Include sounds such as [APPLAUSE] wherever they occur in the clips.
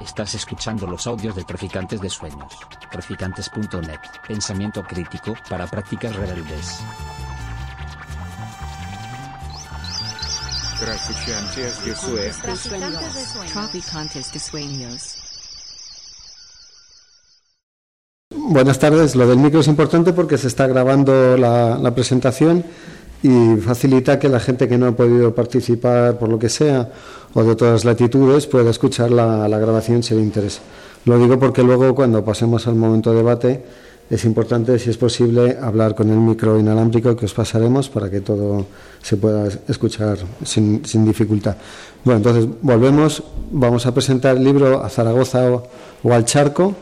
Estás escuchando los audios de Traficantes de Sueños. Traficantes.net. Pensamiento crítico para prácticas rebeldes. Traficantes de Sueños. Traficantes de Sueños. Buenas tardes. Lo del micro es importante porque se está grabando la, la, presentación y facilita que la gente que no ha podido participar por lo que sea o de otras latitudes pueda escuchar la, la grabación si le interesa. Lo digo porque luego cuando pasemos al momento de debate es importante, si es posible, hablar con el micro inalámbrico que os pasaremos para que todo se pueda escuchar sin, sin dificultad. Bueno, entonces volvemos. Vamos a presentar el libro A Zaragoza o, o al Charco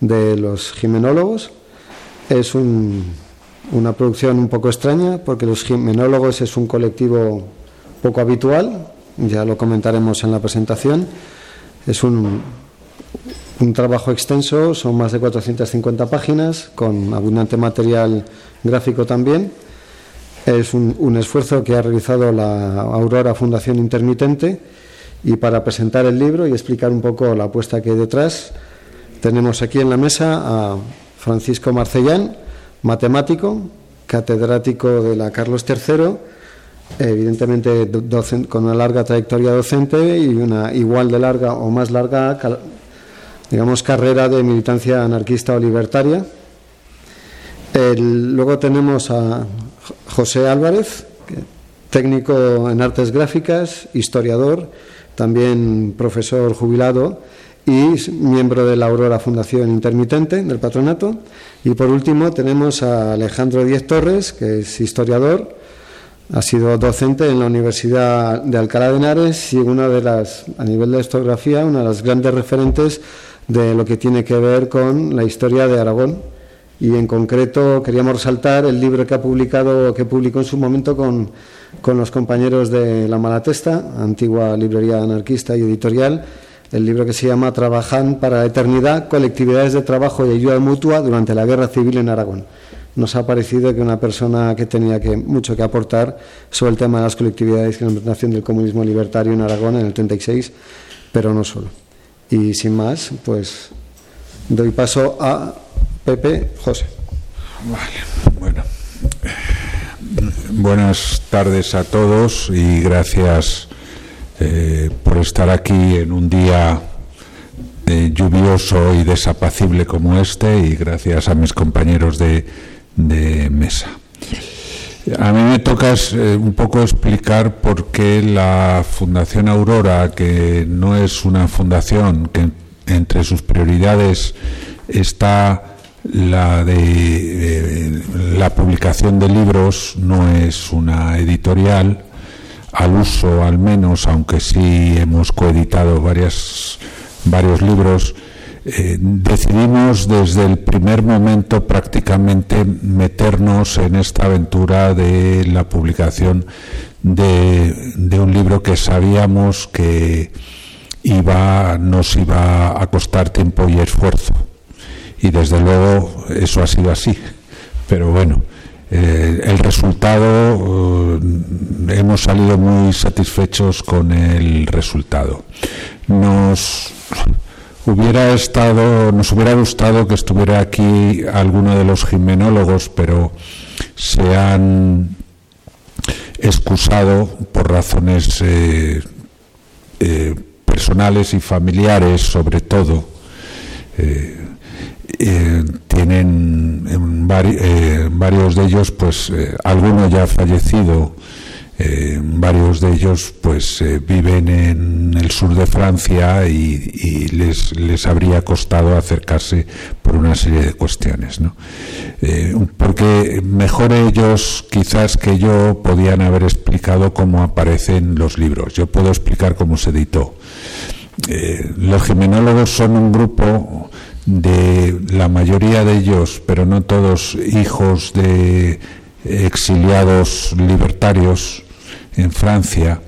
de los jimenólogos. Es un, una producción un poco extraña porque los jimenólogos es un colectivo poco habitual, ya lo comentaremos en la presentación. Es un, un trabajo extenso, son más de 450 páginas, con abundante material gráfico también. Es un, un esfuerzo que ha realizado la Aurora Fundación Intermitente y para presentar el libro y explicar un poco la apuesta que hay detrás, tenemos aquí en la mesa a Francisco Marcellán, matemático, catedrático de la Carlos III, evidentemente con una larga trayectoria docente y una igual de larga o más larga, digamos, carrera de militancia anarquista o libertaria. Luego tenemos a José Álvarez, técnico en artes gráficas, historiador, también profesor jubilado y miembro de la Aurora Fundación Intermitente del Patronato. Y por último tenemos a Alejandro Díez Torres, que es historiador, ha sido docente en la Universidad de Alcalá de Henares y una de las, a nivel de historiografía, una de las grandes referentes de lo que tiene que ver con la historia de Aragón. Y en concreto queríamos resaltar el libro que ha publicado, que publicó en su momento con, con los compañeros de La Malatesta, antigua librería anarquista y editorial, el libro que se llama Trabajan para la Eternidad, colectividades de trabajo y ayuda mutua durante la Guerra Civil en Aragón. Nos ha parecido que una persona que tenía que, mucho que aportar sobre el tema de las colectividades y la implementación del comunismo libertario en Aragón en el 36, pero no solo. Y sin más, pues doy paso a Pepe José. Vale, bueno. Buenas tardes a todos y gracias eh, por estar aquí en un día eh, lluvioso y desapacible como este y gracias a mis compañeros de, mesa. A mí me toca eh, un poco explicar por qué la Fundación Aurora, que no es una fundación que entre sus prioridades está la de la publicación de libros, no es una editorial, al uso al menos, aunque sí hemos coeditado varias, varios libros, eh, decidimos desde el primer momento prácticamente meternos en esta aventura de la publicación de, de un libro que sabíamos que iba, nos iba a costar tiempo y esfuerzo. Y desde luego eso ha sido así. Pero bueno, eh, el resultado, eh, hemos salido muy satisfechos con el resultado. Nos hubiera estado, nos hubiera gustado que estuviera aquí alguno de los jimenólogos, pero se han excusado por razones eh, personales y familiares, sobre todo. Eh, tienen en vari, eh, varios de ellos, pues eh, alguno ya ha fallecido, varios de ellos pues viven en el sur de Francia y, y les, les, habría costado acercarse por una serie de cuestiones. ¿no? porque mejor ellos quizás que yo podían haber explicado cómo aparecen los libros. Yo puedo explicar cómo se editó. los geminólogos son un grupo de la mayoría de ellos, pero no todos, hijos de exiliados libertarios en Francia,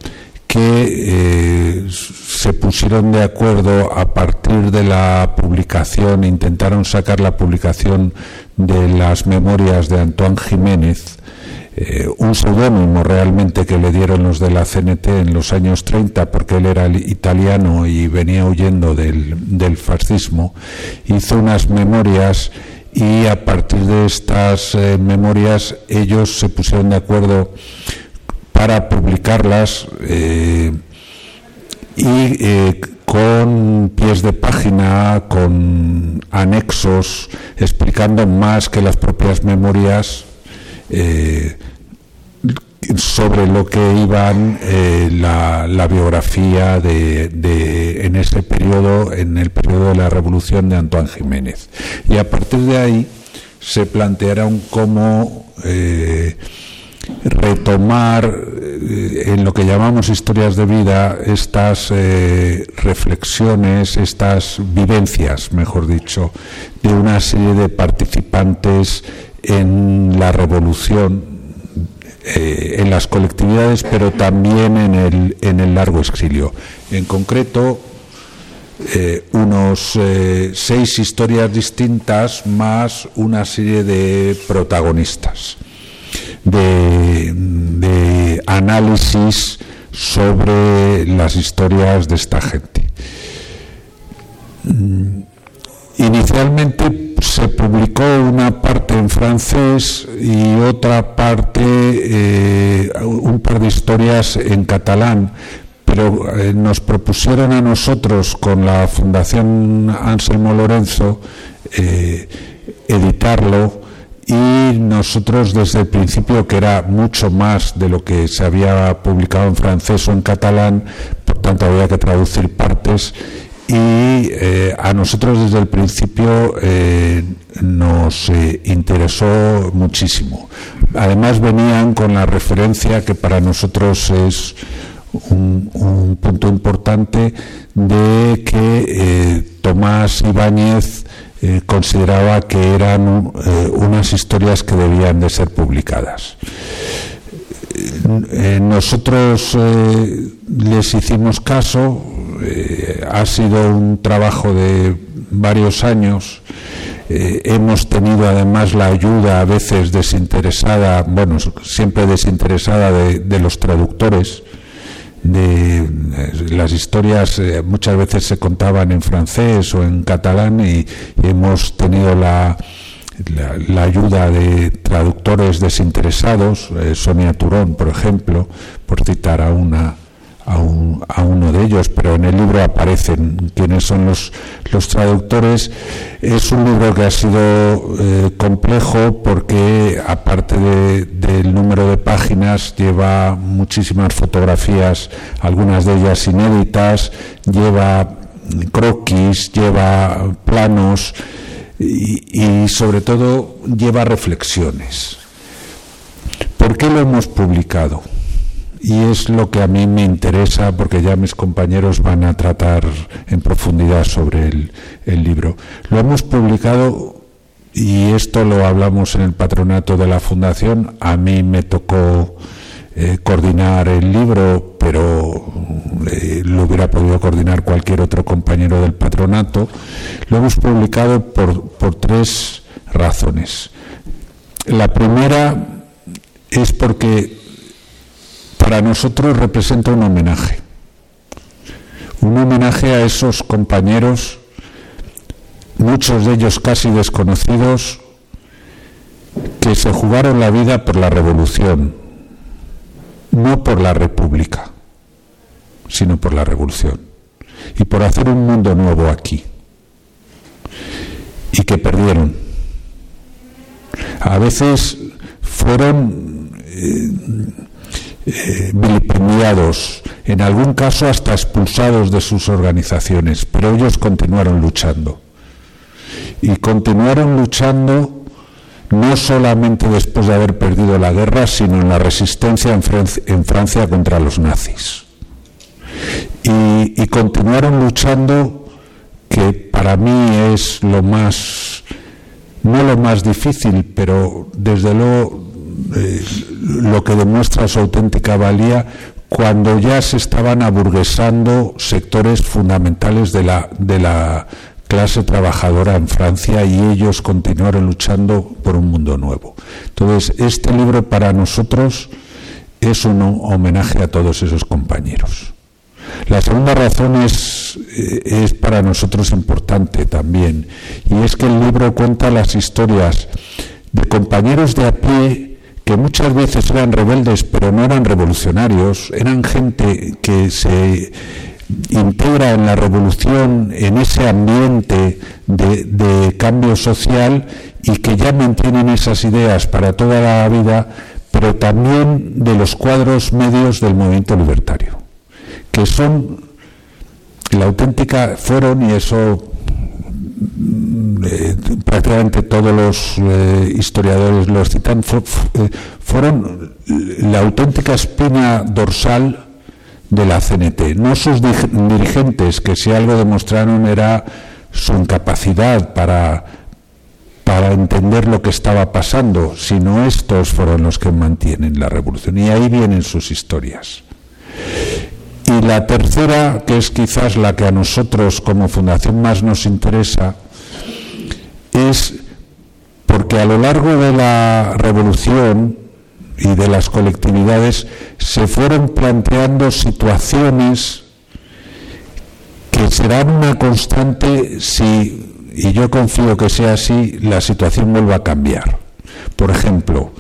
que eh, se pusieron de acuerdo a partir de la publicación, intentaron sacar la publicación de las memorias de Antoine Jiménez, eh, un seudónimo realmente que le dieron los de la CNT en los años 30 porque él era italiano y venía huyendo del, fascismo, hizo unas memorias y a partir de estas eh, memorias ellos se pusieron de acuerdo para publicarlas eh, y con pies de página, con anexos, explicando más que las propias memorias eh, sobre lo que iban eh, la, biografía de, en ese periodo, en el periodo de la revolución de Antoine Jiménez. Y a partir de ahí se plantearon cómo eh, retomar en lo que llamamos historias de vida estas reflexiones, estas vivencias, mejor dicho, de una serie de participantes en la revolución, eh, en las colectividades, pero también en el, en el largo exilio. En concreto, eh, unos eh, seis historias distintas más una serie de protagonistas, de, análisis sobre las historias de esta gente. Mm, inicialmente se publicó una parte en francés y otra parte, eh, un par de historias en catalán, pero eh, nos propusieron a nosotros con la Fundación Anselmo Lorenzo eh, editarlo y nosotros desde el principio, que era mucho más de lo que se había publicado en francés o en catalán, por tanto había que traducir partes y eh, a nosotros desde el principio eh, nos eh, interesó muchísimo. Además venían con la referencia que para nosotros es un, punto importante de que Tomás Ibáñez consideraba que eran unas historias que debían de ser publicadas. nosotros les hicimos caso, eh, ha sido un trabajo de varios años. Eh, hemos tenido además la ayuda a veces desinteresada, bueno, siempre desinteresada de, los traductores. De, eh, las historias muchas veces se contaban en francés o en catalán y, hemos tenido la, la, ayuda de traductores desinteresados, Sonia Turón, por ejemplo, por citar a una a, uno de ellos, pero en el libro aparecen quiénes son los, los traductores. Es un libro que ha sido eh, complejo porque, aparte del número de páginas, lleva muchísimas fotografías, algunas de ellas inéditas, lleva croquis, lleva planos y sobre todo lleva reflexiones. ¿Por qué lo hemos publicado? Y es lo que a mí me interesa porque ya mis compañeros van a tratar en profundidad sobre el, libro. Lo hemos publicado y esto lo hablamos en el patronato de la fundación. A mí me tocó eh, coordinar el libro, pero eh, lo hubiera podido coordinar cualquier otro compañero del patronato. Lo hemos publicado por, por tres razones. La primera es porque para nosotros representa un homenaje. Un homenaje a esos compañeros, muchos de ellos casi desconocidos, que se jugaron la vida por la revolución, no por la república, sino por la revolución, y por hacer un mundo nuevo aquí, y que perdieron. A veces fueron eh, eh, vilipendiados, en algún caso hasta expulsados de sus organizaciones, pero ellos continuaron luchando. Y continuaron luchando no solamente después de haber perdido la guerra, sino en la resistencia en Francia, contra los nazis. Y, y continuaron luchando, que para mí es lo más, no lo más difícil, pero desde luego eh, lo que demuestra su auténtica valía cuando ya se estaban aburguesando sectores fundamentales de la, de la clase trabajadora en Francia y ellos continuaron luchando por un mundo nuevo. Entonces, este libro para nosotros es un homenaje a todos esos compañeros. La segunda razón es, eh, es para nosotros importante también, y es que el libro cuenta las historias de compañeros de a pie que muchas veces eran rebeldes, pero no eran revolucionarios, eran gente que se integra en la revolución, en ese ambiente de, cambio social y que ya mantienen esas ideas para toda la vida, pero también de los cuadros medios del movimiento libertario, que son la auténtica, fueron, y eso eh, prácticamente todos los eh, historiadores los citan, eh, fueron la auténtica espina dorsal de la CNT, no sus dirigentes, que si algo demostraron era su incapacidad para, para entender lo que estaba pasando, sino estos fueron los que mantienen la revolución. Y ahí vienen sus historias. Y la tercera, que es quizás la que a nosotros como fundación más nos interesa, es porque a lo largo de la revolución, y de las colectividades se fueron planteando situaciones que serán una constante si, y yo confío que sea así, la situación vuelva a cambiar. Por ejemplo,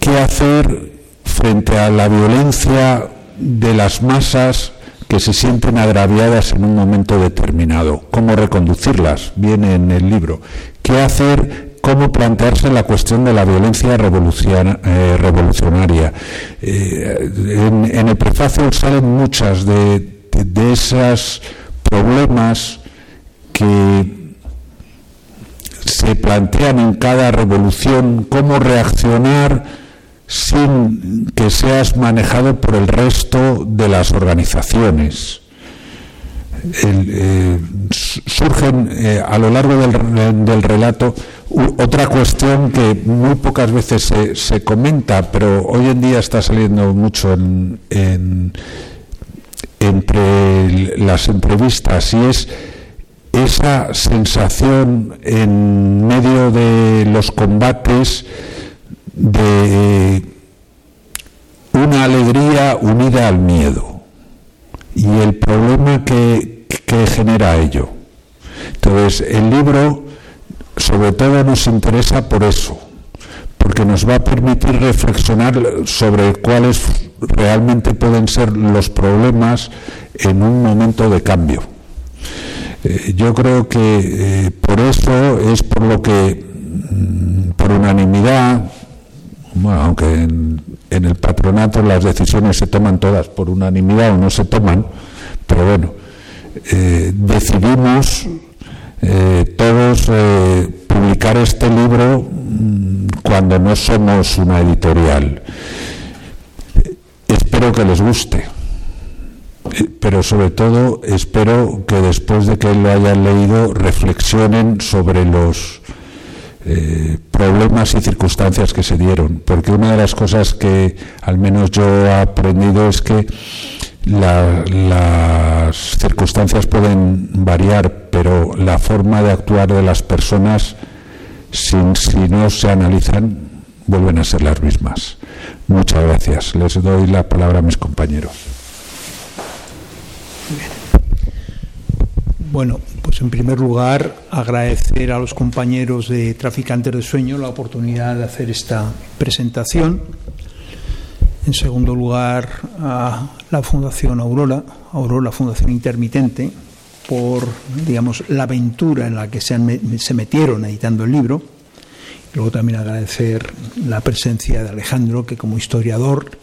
¿qué hacer frente a la violencia de las masas que se sienten agraviadas en un momento determinado? ¿Cómo reconducirlas? Viene en el libro. ¿Qué hacer cómo plantearse la cuestión de la violencia eh, revolucionaria. Eh, en, el prefacio salen muchas de, esos problemas que se plantean en cada revolución, cómo reaccionar sin que seas manejado por el resto de las organizaciones. Eh, surgen a lo largo del relato otra cuestión que muy pocas veces se, comenta, pero hoy en día está saliendo mucho en, entre las entrevistas y es esa sensación en medio de los combates de una alegría unida al miedo y el problema que, que genera ello. Entonces, el libro sobre todo nos interesa por eso, porque nos va a permitir reflexionar sobre cuáles realmente pueden ser los problemas en un momento de cambio. Eh, yo creo que eh, por eso es por lo que, mm, por unanimidad, aunque en, el patronato las decisiones se toman todas por unanimidad o no se toman, pero bueno, eh, decidimos eh, todos eh, publicar este libro mm, cuando no somos una editorial. Espero que les guste, pero sobre todo espero que después de que lo hayan leído reflexionen sobre los problemas y circunstancias que se dieron, porque una de las cosas que al menos yo he aprendido es que las circunstancias pueden variar, pero la forma de actuar de las personas, si no se analizan, vuelven a ser las mismas. Muchas gracias. Les doy la palabra a mis compañeros. Bueno, pues en primer lugar agradecer a los compañeros de Traficantes de Sueño la oportunidad de hacer esta presentación en segundo lugar, a la Fundación Aurora, Aurora Fundación Intermitente, por digamos la aventura en la que se, se metieron editando el libro. luego también agradecer la presencia de Alejandro, que como historiador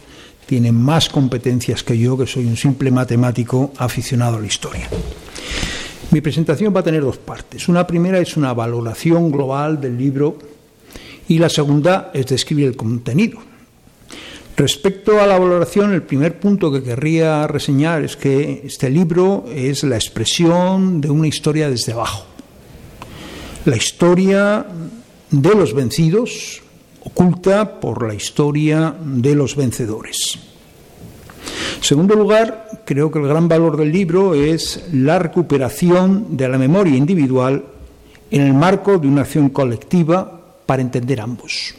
tiene más competencias que yo, que soy un simple matemático aficionado a la historia. Mi presentación va a tener dos partes. Una primera es una valoración global del libro y la segunda es describir el contenido, Respecto a la valoración, el primer punto que querría reseñar es que este libro es la expresión de una historia desde abajo. La historia de los vencidos oculta por la historia de los vencedores. Segundo lugar, creo que el gran valor del libro es la recuperación de la memoria individual en el marco de una acción colectiva para entender ambos.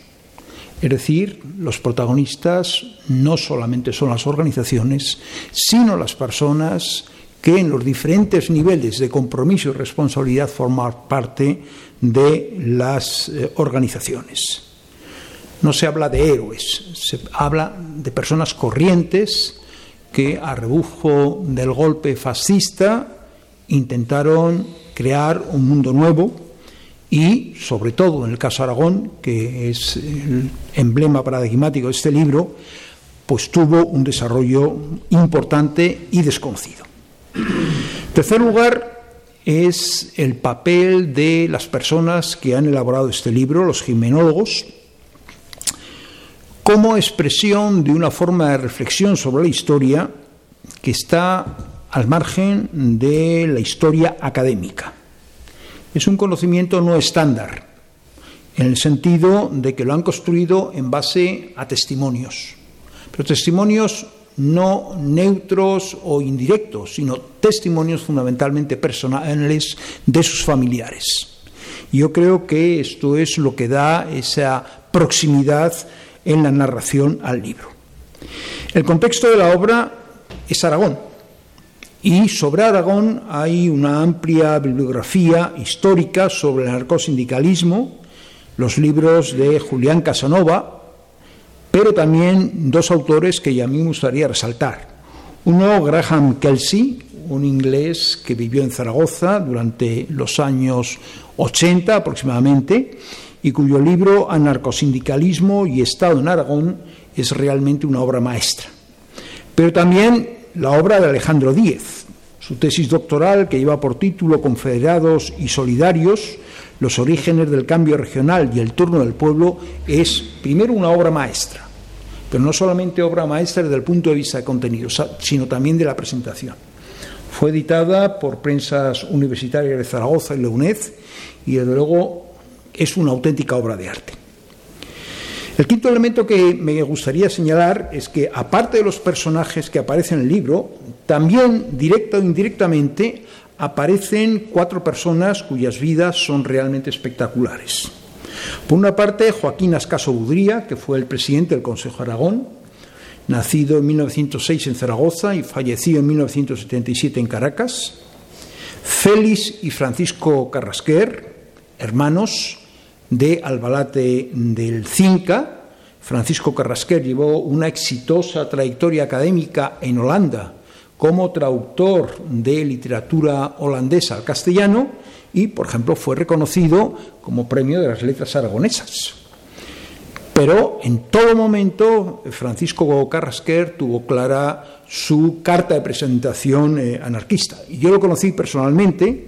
Es decir, los protagonistas no solamente son las organizaciones, sino las personas que en los diferentes niveles de compromiso y responsabilidad forman parte de las eh, organizaciones. No se habla de héroes, se habla de personas corrientes que a rebufo del golpe fascista intentaron crear un mundo nuevo y, sobre todo en el caso Aragón, que es el emblema paradigmático de este libro, pues tuvo un desarrollo importante y desconocido. En tercer lugar, es el papel de las personas que han elaborado este libro, los jimenólogos, como expresión de una forma de reflexión sobre la historia que está al margen de la historia académica es un conocimiento no estándar, en el sentido de que lo han construido en base a testimonios, pero testimonios no neutros o indirectos, sino testimonios fundamentalmente personales de sus familiares. Yo creo que esto es lo que da esa proximidad en la narración al libro. El contexto de la obra es Aragón, y sobre Aragón hay una amplia bibliografía histórica sobre el narcosindicalismo, los libros de Julián Casanova, pero también dos autores que a mí me gustaría resaltar. Uno, Graham Kelsey, un inglés que vivió en Zaragoza durante los años 80 aproximadamente, y cuyo libro Anarcosindicalismo y Estado en Aragón es realmente una obra maestra. Pero también la obra de Alejandro Díez, su tesis doctoral que lleva por título Confederados y Solidarios, los orígenes del cambio regional y el turno del pueblo, es primero una obra maestra, pero no solamente obra maestra desde el punto de vista de contenido, sino también de la presentación. Fue editada por Prensas Universitarias de Zaragoza y la UNED y desde luego es una auténtica obra de arte. El quinto elemento que me gustaría señalar es que, aparte de los personajes que aparecen en el libro, también, directa o indirectamente, aparecen cuatro personas cuyas vidas son realmente espectaculares. Por una parte, Joaquín Ascaso Budría, que fue el presidente del Consejo Aragón, nacido en 1906 en Zaragoza y fallecido en 1977 en Caracas. Félix y Francisco Carrasquer, hermanos, de Albalate del Cinca. Francisco Carrasquer llevó una exitosa trayectoria académica en Holanda como traductor de literatura holandesa al castellano y, por ejemplo, fue reconocido como premio de las letras aragonesas. Pero en todo momento Francisco Carrasquer tuvo clara su carta de presentación eh, anarquista. Y yo lo conocí personalmente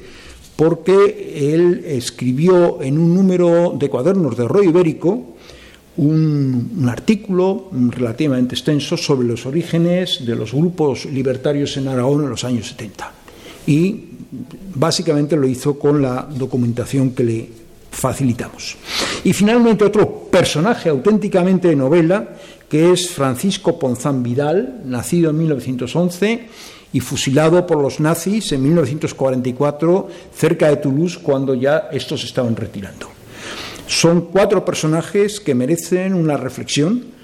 porque él escribió en un número de cuadernos de Rollo Ibérico un, artículo relativamente extenso sobre los orígenes de los grupos libertarios en Aragón en los años 70. Y básicamente lo hizo con la documentación que le facilitamos. Y finalmente otro personaje auténticamente de novela, que es Francisco Ponzán Vidal, nacido en 1911 y fusilado por los nazis en 1944 cerca de Toulouse cuando ya estos estaban retirando. Son cuatro personajes que merecen una reflexión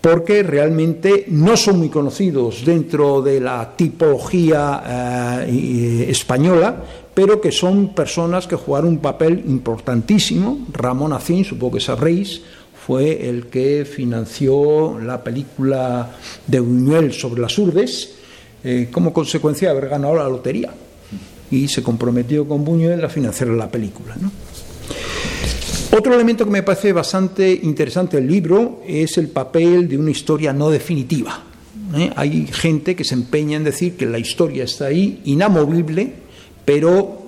porque realmente no son muy conocidos dentro de la tipología eh, española, pero que son personas que jugaron un papel importantísimo. Ramón Acín, supongo que sabréis, fue el que financió la película de Buñuel sobre las urdes, eh, como consecuencia de haber ganado la lotería. Y se comprometió con Buñuel a financiar la película. Otro elemento que me parece bastante interesante del libro es el papel de una historia no definitiva. ¿eh? Hay gente que se empeña en decir que la historia está ahí, inamovible, pero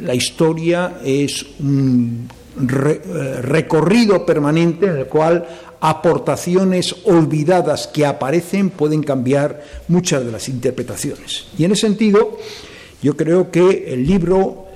la historia es un eh, recorrido permanente en el cual aportaciones olvidadas que aparecen pueden cambiar muchas de las interpretaciones. Y en ese sentido, yo creo que el libro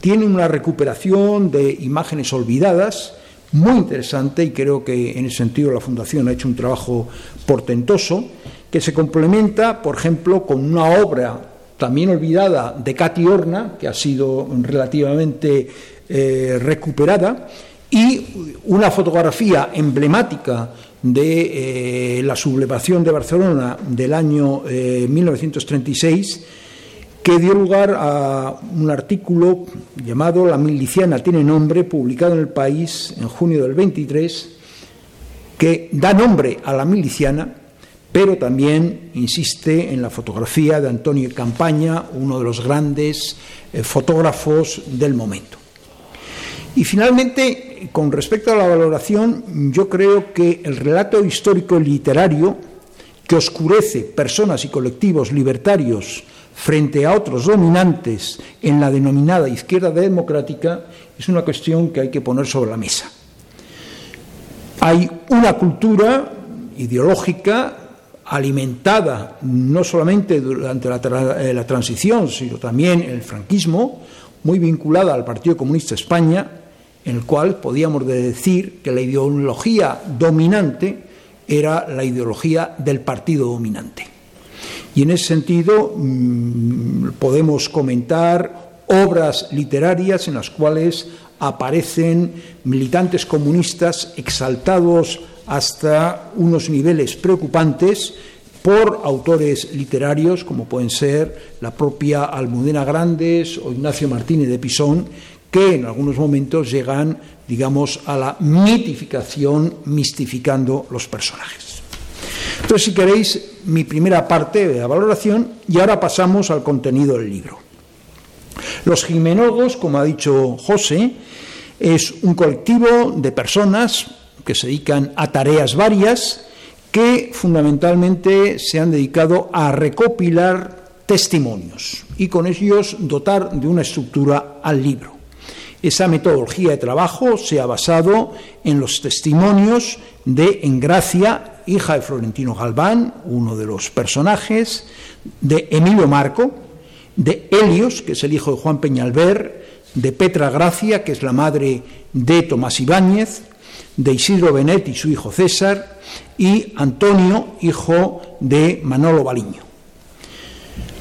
tiene una recuperación de imágenes olvidadas muy interesante y creo que en ese sentido la Fundación ha hecho un trabajo portentoso. que se complementa, por ejemplo, con una obra también olvidada de Katy Horna, que ha sido relativamente eh, recuperada, y una fotografía emblemática de eh, la sublevación de Barcelona del año 1936 eh, que dio lugar a un artículo llamado La miliciana tiene nombre, publicado en el país en junio del 23, que da nombre a la miliciana, pero también insiste en la fotografía de Antonio Campaña, uno de los grandes eh, fotógrafos del momento. Y finalmente, con respecto a la valoración, yo creo que el relato histórico literario que oscurece personas y colectivos libertarios frente a otros dominantes en la denominada izquierda democrática es una cuestión que hay que poner sobre la mesa. Hay una cultura ideológica alimentada no solamente durante la, eh, la, transición, sino también el franquismo, muy vinculada al Partido Comunista España, en el cual podíamos decir que la ideología dominante era la ideología del partido dominante. Y en ese sentido mm, podemos comentar obras literarias en las cuales aparecen militantes comunistas exaltados hasta unos niveles preocupantes por autores literarios como pueden ser la propia Almudena Grandes o Ignacio Martínez de Pisón, que en algunos momentos llegan, digamos, a la mitificación, mistificando los personajes. Entonces, si queréis, mi primera parte de la valoración y ahora pasamos al contenido del libro. Los jimenólogos, como ha dicho José, es un colectivo de personas que se dedican a tareas varias que fundamentalmente se han dedicado a recopilar testimonios y con ellos dotar de una estructura al libro. Esa metodología de trabajo se ha basado en los testimonios de Engracia, hija de Florentino Galván, uno de los personajes, de Emilio Marco, de Helios, que es el hijo de Juan Peñalver, de Petra Gracia, que es la madre de Tomás Ibáñez, de Isidro Benet y su hijo César, y Antonio, hijo de Manolo Baliño.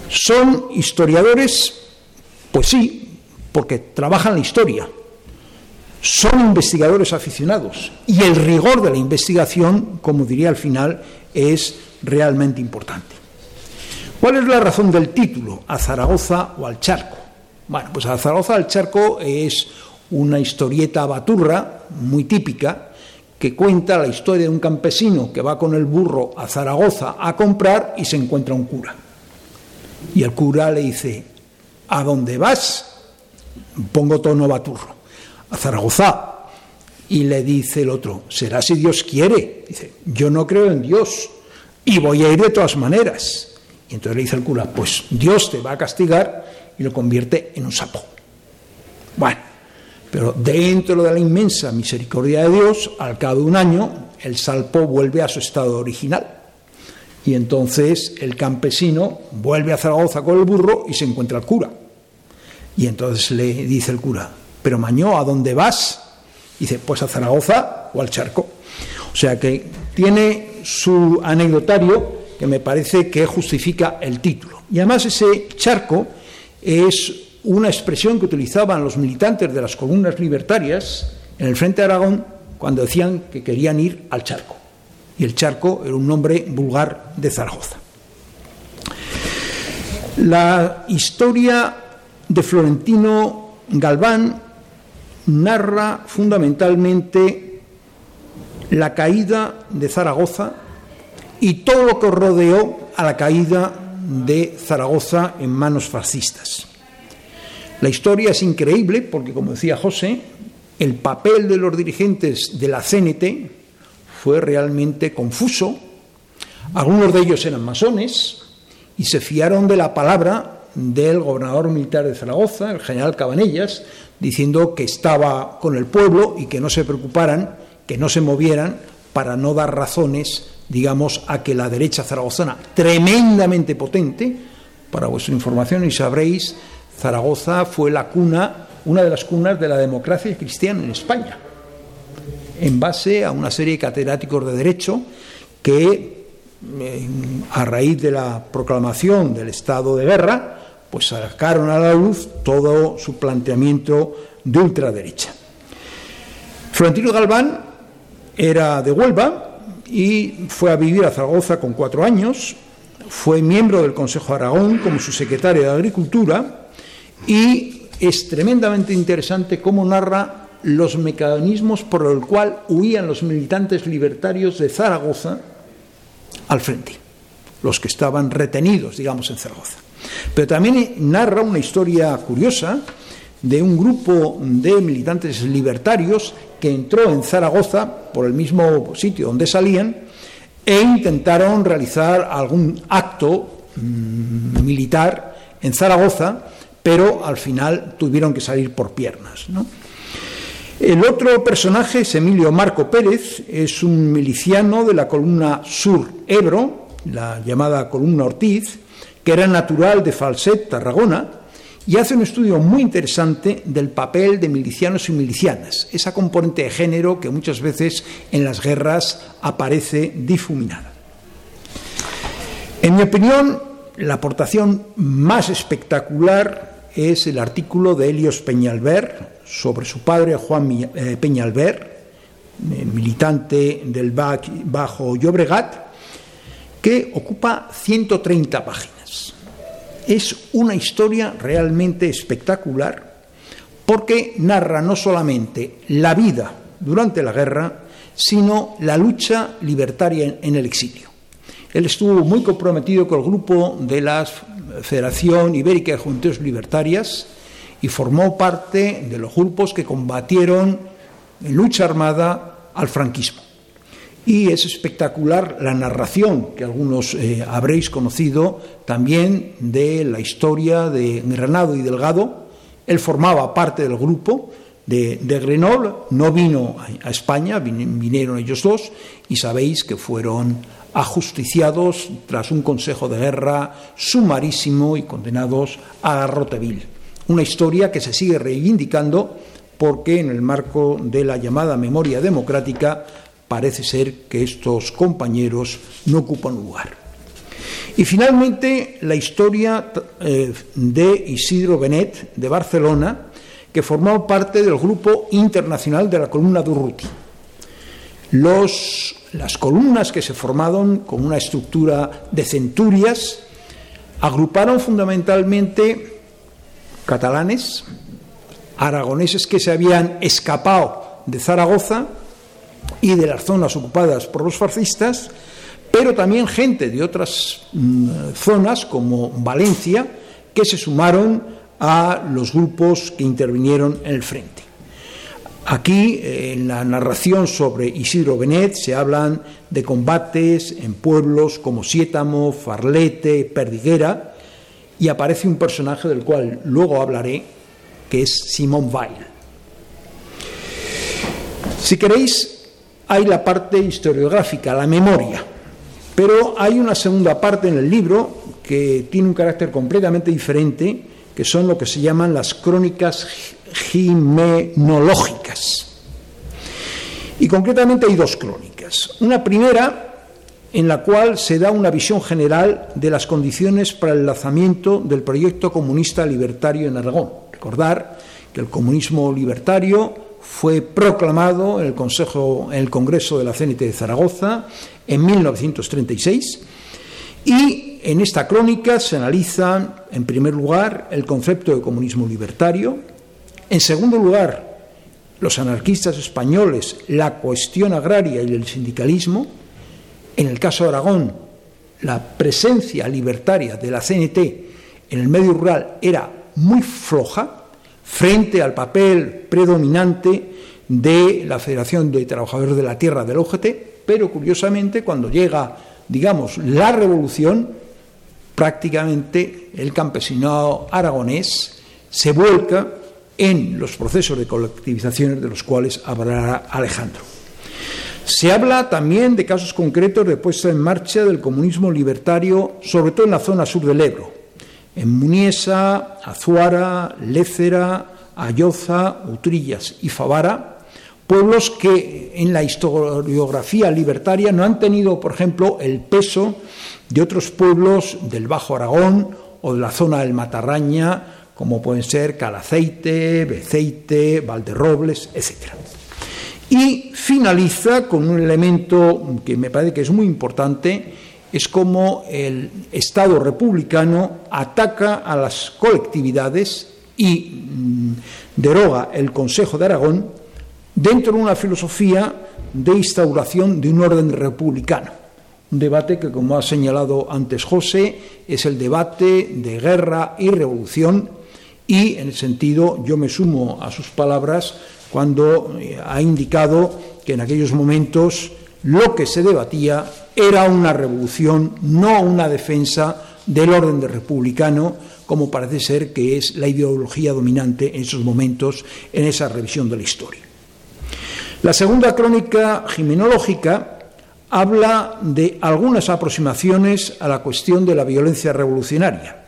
Son historiadores, pues sí, porque trabajan la historia, son investigadores aficionados y el rigor de la investigación, como diría al final, es realmente importante. ¿Cuál es la razón del título? ¿A Zaragoza o al Charco? Bueno, pues a Zaragoza al Charco es una historieta baturra muy típica que cuenta la historia de un campesino que va con el burro a Zaragoza a comprar y se encuentra un cura. Y el cura le dice, ¿a dónde vas? Pongo tono baturro, a Zaragoza. Y le dice el otro, será si Dios quiere. Dice, yo no creo en Dios y voy a ir de todas maneras. Y entonces le dice el cura, pues Dios te va a castigar y lo convierte en un sapo. Bueno, pero dentro de la inmensa misericordia de Dios, al cabo de un año, el salpo vuelve a su estado original. Y entonces el campesino vuelve a Zaragoza con el burro y se encuentra el cura. Y entonces le dice el cura, pero Mañó, ¿a dónde vas? dice, pues a Zaragoza o al charco. O sea que tiene su anecdotario que me parece que justifica el título. Y además ese charco es una expresión que utilizaban los militantes de las columnas libertarias en el Frente de Aragón cuando decían que querían ir al charco. Y el charco era un nombre vulgar de Zaragoza. La historia de Florentino Galván narra fundamentalmente la caída de Zaragoza y todo lo que rodeó a la caída de Zaragoza en manos fascistas. La historia es increíble porque, como decía José, el papel de los dirigentes de la CNT fue realmente confuso. Algunos de ellos eran masones y se fiaron de la palabra del gobernador militar de Zaragoza, el general Cabanellas, diciendo que estaba con el pueblo y que no se preocuparan, que no se movieran para no dar razones, digamos, a que la derecha zaragozana, tremendamente potente, para vuestra información y sabréis, Zaragoza fue la cuna, una de las cunas de la democracia cristiana en España, en base a una serie de catedráticos de derecho que a raíz de la proclamación del estado de guerra, pues sacaron a la luz todo su planteamiento de ultraderecha. Florentino Galván era de Huelva y fue a vivir a Zaragoza con cuatro años, fue miembro del Consejo de Aragón como su secretario de Agricultura y es tremendamente interesante cómo narra los mecanismos por los cuales huían los militantes libertarios de Zaragoza al frente, los que estaban retenidos, digamos, en Zaragoza. Pero también narra una historia curiosa de un grupo de militantes libertarios que entró en Zaragoza por el mismo sitio donde salían e intentaron realizar algún acto mm, militar en Zaragoza, pero al final tuvieron que salir por piernas. El otro personaje es Emilio Marco Pérez, es un miliciano de la columna Sur Ebro, la llamada columna Ortiz, que era natural de Falset, Tarragona, y hace un estudio muy interesante del papel de milicianos y milicianas, esa componente de género que muchas veces en las guerras aparece difuminada. En mi opinión, la aportación más espectacular es el artículo de Helios Peñalver sobre su padre Juan eh, Peñalver, eh, militante del Bajo Llobregat, que ocupa 130 páginas es una historia realmente espectacular porque narra no solamente la vida durante la guerra, sino la lucha libertaria en el exilio. Él estuvo muy comprometido con el grupo de la Federación Ibérica de Juventudes Libertarias y formó parte de los grupos que combatieron en lucha armada al franquismo. Y es espectacular la narración que algunos eh, habréis conocido también de la historia de Granado y Delgado. Él formaba parte del grupo de, Grenoble, no vino a, España, vinieron ellos dos y sabéis que fueron ajusticiados tras un consejo de guerra sumarísimo y condenados a garrote Una historia que se sigue reivindicando porque en el marco de la llamada memoria democrática parece ser que estos compañeros no ocupan lugar. Y finalmente la historia eh, de Isidro Benet de Barcelona, que formó parte del grupo internacional de la columna Durruti. Las columnas que se formaron con una estructura de centurias agruparon fundamentalmente catalanes, aragoneses que se habían escapado de Zaragoza y de las zonas ocupadas por los fascistas, pero también gente de otras mm, zonas como Valencia que se sumaron a los grupos que intervinieron en el frente. Aquí, en la narración sobre Isidro Benet, se hablan de combates en pueblos como Siétamo, Farlete, Perdiguera, y aparece un personaje del cual luego hablaré, que es Simón Weil. Si queréis, hay la parte historiográfica, la memoria, pero hay una segunda parte en el libro que tiene un carácter completamente diferente, que son lo que se llaman las crónicas jimenológicas. Y concretamente hay dos crónicas. Una primera en la cual se da una visión general de las condiciones para el lanzamiento del proyecto comunista libertario en Aragón. Recordar que el comunismo libertario fue proclamado en el, Consejo, en el Congreso de la CNT de Zaragoza en 1936 y en esta crónica se analiza, en primer lugar, el concepto de comunismo libertario, en segundo lugar, los anarquistas españoles, la cuestión agraria y el sindicalismo, en el caso de Aragón, la presencia libertaria de la CNT en el medio rural era muy floja, frente al papel predominante de la Federación de Trabajadores de la Tierra del OGT, pero curiosamente cuando llega, digamos, la revolución, prácticamente el campesinado aragonés se vuelca en los procesos de colectivizaciones de los cuales hablará Alejandro. Se habla también de casos concretos de puesta en marcha del comunismo libertario, sobre todo en la zona sur del Ebro, en Muniesa, Azuara, Lécera, Ayoza, Utrillas y Favara, pueblos que en la historiografía libertaria no han tenido, por ejemplo, el peso de otros pueblos del Bajo Aragón o de la zona del Matarraña, como pueden ser Calaceite, Beceite, Valderrobles, etc. Y finaliza con un elemento que me parece que es muy importante, es como el Estado republicano ataca a las colectividades y mm, deroga el Consejo de Aragón dentro de una filosofía de instauración de un orden republicano. Un debate que, como ha señalado antes José, es el debate de guerra y revolución y, en el sentido, yo me sumo a sus palabras cuando eh, ha indicado que en aquellos momentos lo que se debatía era una revolución, no una defensa del orden republicano, como parece ser que es la ideología dominante en esos momentos en esa revisión de la historia. La segunda crónica jimenológica habla de algunas aproximaciones a la cuestión de la violencia revolucionaria.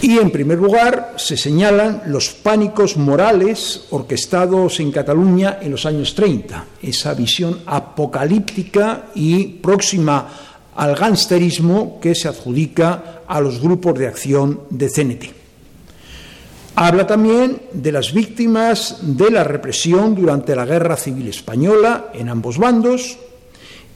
Y en primer lugar se señalan los pánicos morales orquestados en Cataluña en los años 30, esa visión apocalíptica y próxima al gangsterismo que se adjudica a los grupos de acción de CNT. Habla también de las víctimas de la represión durante la Guerra Civil Española en ambos bandos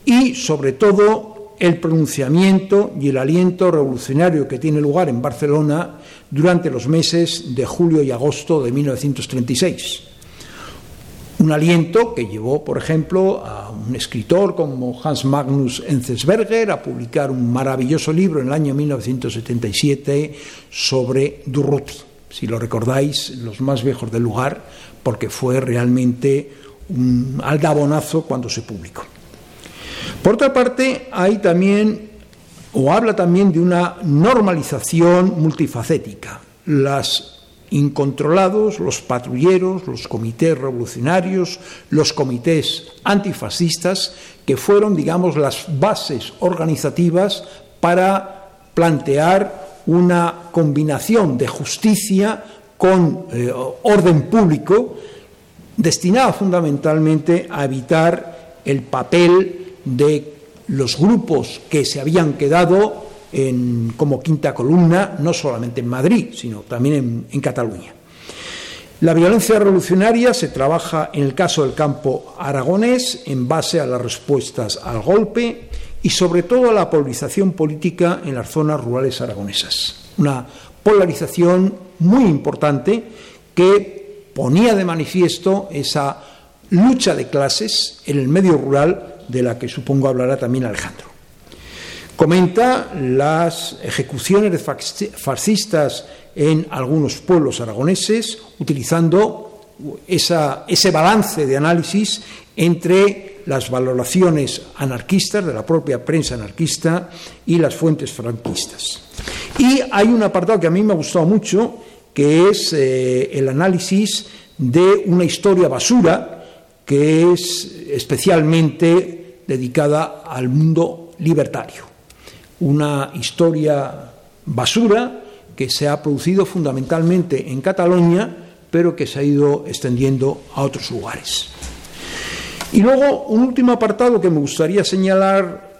y, sobre todo, el pronunciamiento y el aliento revolucionario que tiene lugar en Barcelona durante los meses de julio y agosto de 1936. Un aliento que llevó, por ejemplo, a un escritor como Hans Magnus Enzensberger a publicar un maravilloso libro en el año 1977 sobre Durruti si lo recordáis, los más viejos del lugar, porque fue realmente un aldabonazo cuando se publicó. Por otra parte, hay también, o habla también de una normalización multifacética. Los incontrolados, los patrulleros, los comités revolucionarios, los comités antifascistas, que fueron, digamos, las bases organizativas para plantear una combinación de justicia con eh, orden público destinada fundamentalmente a evitar el papel de los grupos que se habían quedado en, como quinta columna, no solamente en Madrid, sino también en Cataluña. La violencia revolucionaria se trabaja en el caso del campo aragonés en base a las respuestas al golpe y sobre todo a la polarización política en las zonas rurales aragonesas. Una polarización muy importante que ponía de manifiesto esa lucha de clases en el medio rural de la que supongo hablará también Alejandro. Comenta las ejecuciones fascistas en algunos pueblos aragoneses, utilizando ese balance de análisis entre las valoraciones anarquistas de la propia prensa anarquista y las fuentes franquistas. Y hay un apartado que a mí me ha gustado mucho, que es eh, el análisis de una historia basura que es especialmente dedicada al mundo libertario. Una historia basura que se ha producido fundamentalmente en Cataluña, pero que se ha ido extendiendo a otros lugares. Y luego un último apartado que me gustaría señalar,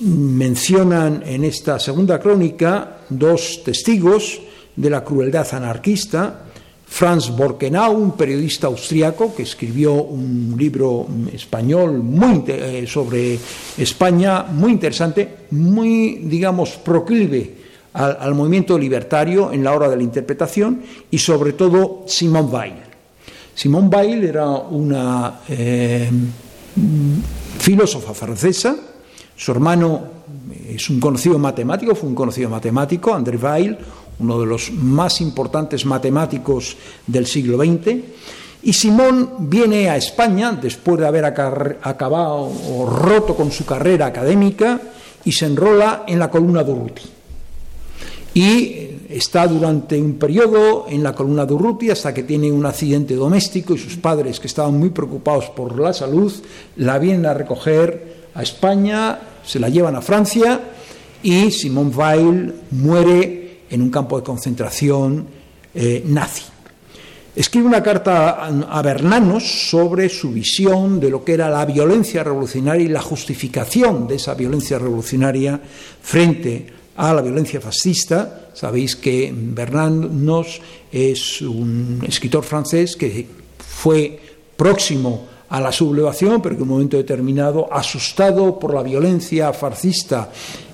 mencionan en esta segunda crónica dos testigos de la crueldad anarquista, Franz Borkenau, un periodista austriaco que escribió un libro español muy eh, sobre España, muy interesante, muy, digamos, proclive al, movimiento libertario en la hora de la interpretación, y sobre todo Simone Weil. Simone Weil era una eh, filósofa francesa, su hermano es un conocido matemático, fue un conocido matemático, André Weil, uno de los más importantes matemáticos del siglo XX, y Simón viene a España después de haber acabado o roto con su carrera académica y se enrola en la columna Durruti. Y está durante un periodo en la columna de Urruti hasta que tiene un accidente doméstico y sus padres, que estaban muy preocupados por la salud, la vienen a recoger a España, se la llevan a Francia y Simone Weil muere en un campo de concentración eh, nazi. escribe una carta a Bernanos sobre su visión de lo que era la violencia revolucionaria y la justificación de esa violencia revolucionaria frente a la violencia fascista. Sabéis que Bernanos es un escritor francés que fue próximo a la sublevación, pero que en un momento determinado, asustado por la violencia fascista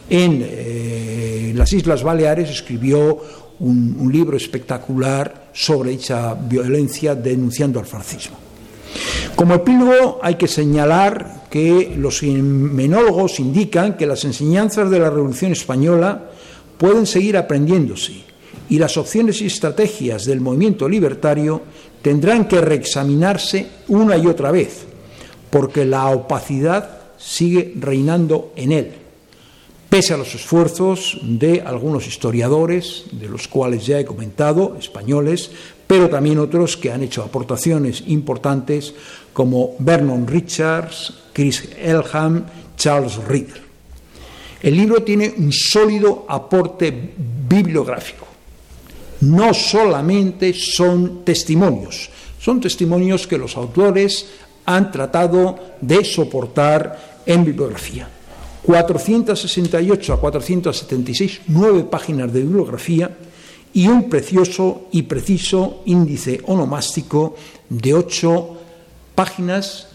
en eh, las Islas Baleares, escribió un, un libro espectacular sobre dicha violencia denunciando al fascismo. Como epílogo hay que señalar que los menólogos indican que las enseñanzas de la Revolución Española pueden seguir aprendiéndose y las opciones y estrategias del movimiento libertario tendrán que reexaminarse una y otra vez, porque la opacidad sigue reinando en él, pese a los esfuerzos de algunos historiadores, de los cuales ya he comentado, españoles, pero también otros que han hecho aportaciones importantes, como Vernon Richards, Chris Elham, Charles Riddle. El libro tiene un sólido aporte bibliográfico no solamente son testimonios, son testimonios que los autores han tratado de soportar en bibliografía. 468 a 476, nueve páginas de bibliografía y un precioso y preciso índice onomástico de ocho páginas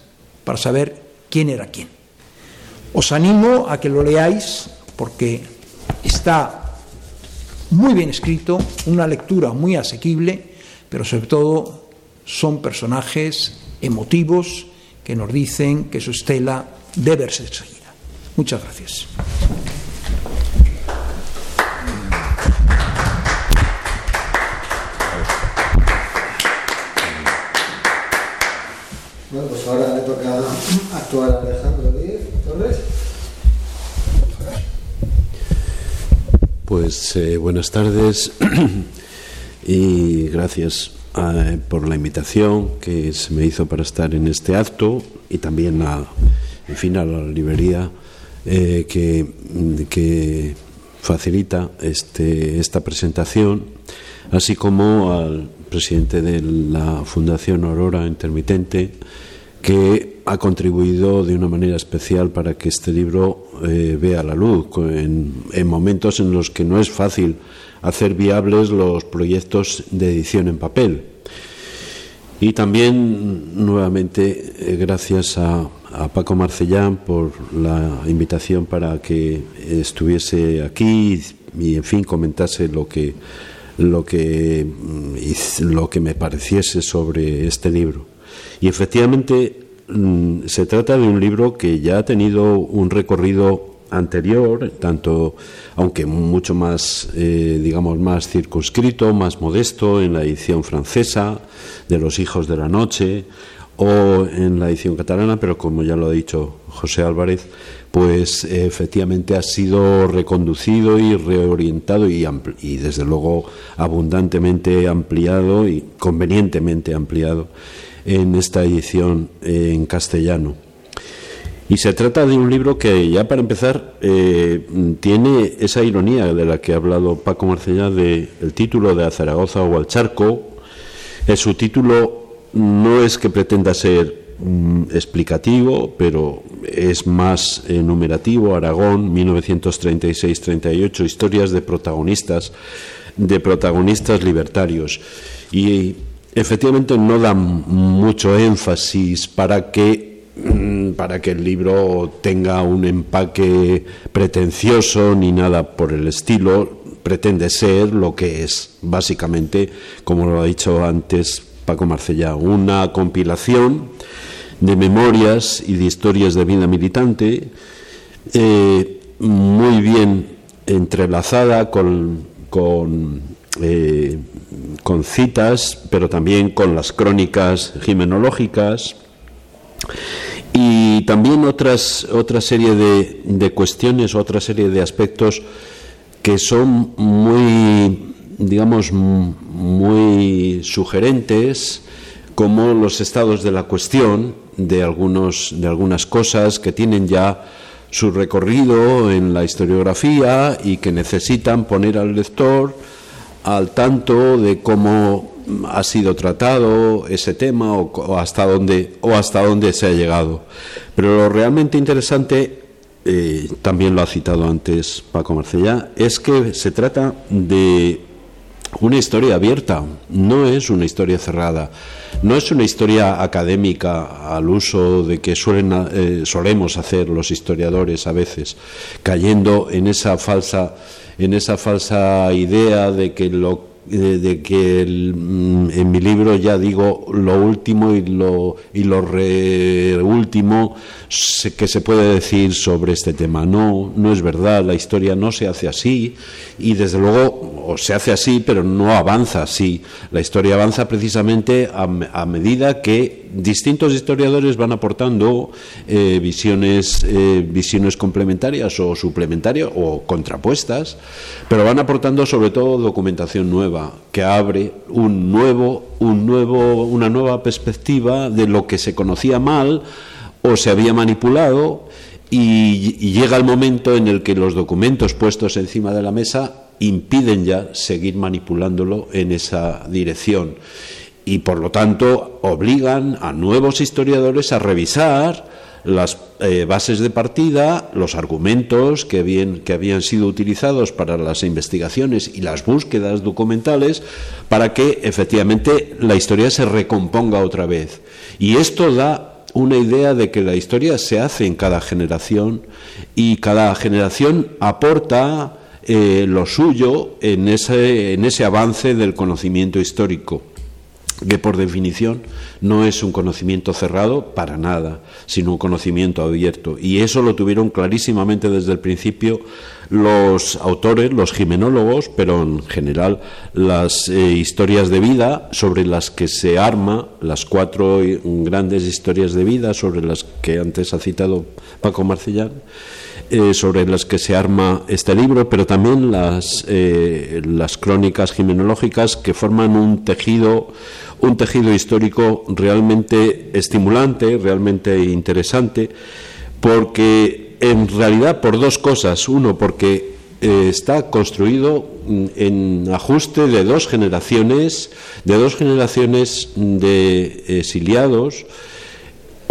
para saber quién era quién. Os animo a que lo leáis porque está muy bien escrito, una lectura muy asequible, pero sobre todo son personajes emotivos que nos dicen que su estela debe ser seguida. Muchas gracias. Bueno, pues ahora le toca actuar a Alejandro Díez Torres. Pues eh, buenas tardes [CLEARS THROAT] y gracias eh, por la invitación que se me hizo para estar en este acto y también a, en fin, a la librería eh, que, facilita este, esta presentación, así como al presidente de la Fundación Aurora Intermitente que ha contribuido de una manera especial para que este libro eh, vea la luz en, momentos en los que no es fácil hacer viables los proyectos de edición en papel. Y también, nuevamente, eh, gracias a, Paco Marcellán por la invitación para que estuviese aquí y, en fin, comentase lo que, lo que, mm, lo que me pareciese sobre este libro. Y efectivamente mm, se trata de un libro que ya ha tenido un recorrido anterior, tanto, aunque mucho más, eh, digamos, más circunscrito, más modesto, en la edición francesa de Los Hijos de la Noche o en la edición catalana, pero como ya lo ha dicho José Álvarez, pues efectivamente ha sido reconducido y reorientado y, desde luego abundantemente ampliado y convenientemente ampliado en esta edición en castellano. Y se trata de un libro que ya para empezar eh, tiene esa ironía de la que ha hablado Paco Marcellá de el título de A Zaragoza o al Charco. El subtítulo no es que pretenda ser mm, explicativo, pero es más enumerativo. Aragón, 1936-38, historias de protagonistas, de protagonistas libertarios. Y efectivamente no dan mucho énfasis para que para que el libro tenga un empaque pretencioso ni nada por el estilo, pretende ser lo que es, básicamente, como lo ha dicho antes Paco Marcella, una compilación de memorias y de historias de vida militante, eh, muy bien entrelazada con, con eh, con citas, pero también con las crónicas jimenológicas y también otras, otra serie de, de cuestiones, otra serie de aspectos que son muy, digamos, muy sugerentes, como los estados de la cuestión de, algunos, de algunas cosas que tienen ya su recorrido en la historiografía y que necesitan poner al lector al tanto de cómo ha sido tratado ese tema o, hasta dónde o hasta dónde se ha llegado. Pero lo realmente interesante, eh, también lo ha citado antes Paco Marcellá, es que se trata de una historia abierta, no es una historia cerrada, no es una historia académica al uso de que suelen, eh, solemos hacer los historiadores a veces, cayendo en esa falsa en esa falsa idea de que lo de que mm, en mi libro ya digo lo último y lo, y lo último que se puede decir sobre este tema. No, no es verdad, la historia no se hace así y desde luego se hace así, pero no avanza así. La historia avanza precisamente a medida que distintos historiadores van aportando eh, visiones, eh, visiones complementarias o suplementarias o contrapuestas, pero van aportando sobre todo documentación nueva que abre un nuevo, un nuevo, una nueva perspectiva de lo que se conocía mal o se había manipulado y, y llega el momento en el que los documentos puestos encima de la mesa impiden ya seguir manipulándolo en esa dirección y por lo tanto obligan a nuevos historiadores a revisar las eh, bases de partida, los argumentos que, habían sido utilizados para las investigaciones y las búsquedas documentales para que efectivamente la historia se recomponga otra vez. Y esto da una idea de que la historia se hace en cada generación y cada generación aporta eh, lo suyo en ese, en ese avance del conocimiento histórico que por definición no es un conocimiento cerrado para nada, sino un conocimiento abierto. Y eso lo tuvieron clarísimamente desde el principio los autores, los jimenólogos, pero en general las eh, historias de vida sobre las que se arma, las cuatro grandes historias de vida sobre las que antes ha citado Paco Marcellán, eh, sobre las que se arma este libro, pero también las, eh, las crónicas jimenológicas que forman un tejido un tejido histórico realmente estimulante, realmente interesante, porque en realidad por dos cosas. Uno, porque eh, está construido mm, en ajuste de dos generaciones, de dos generaciones de exiliados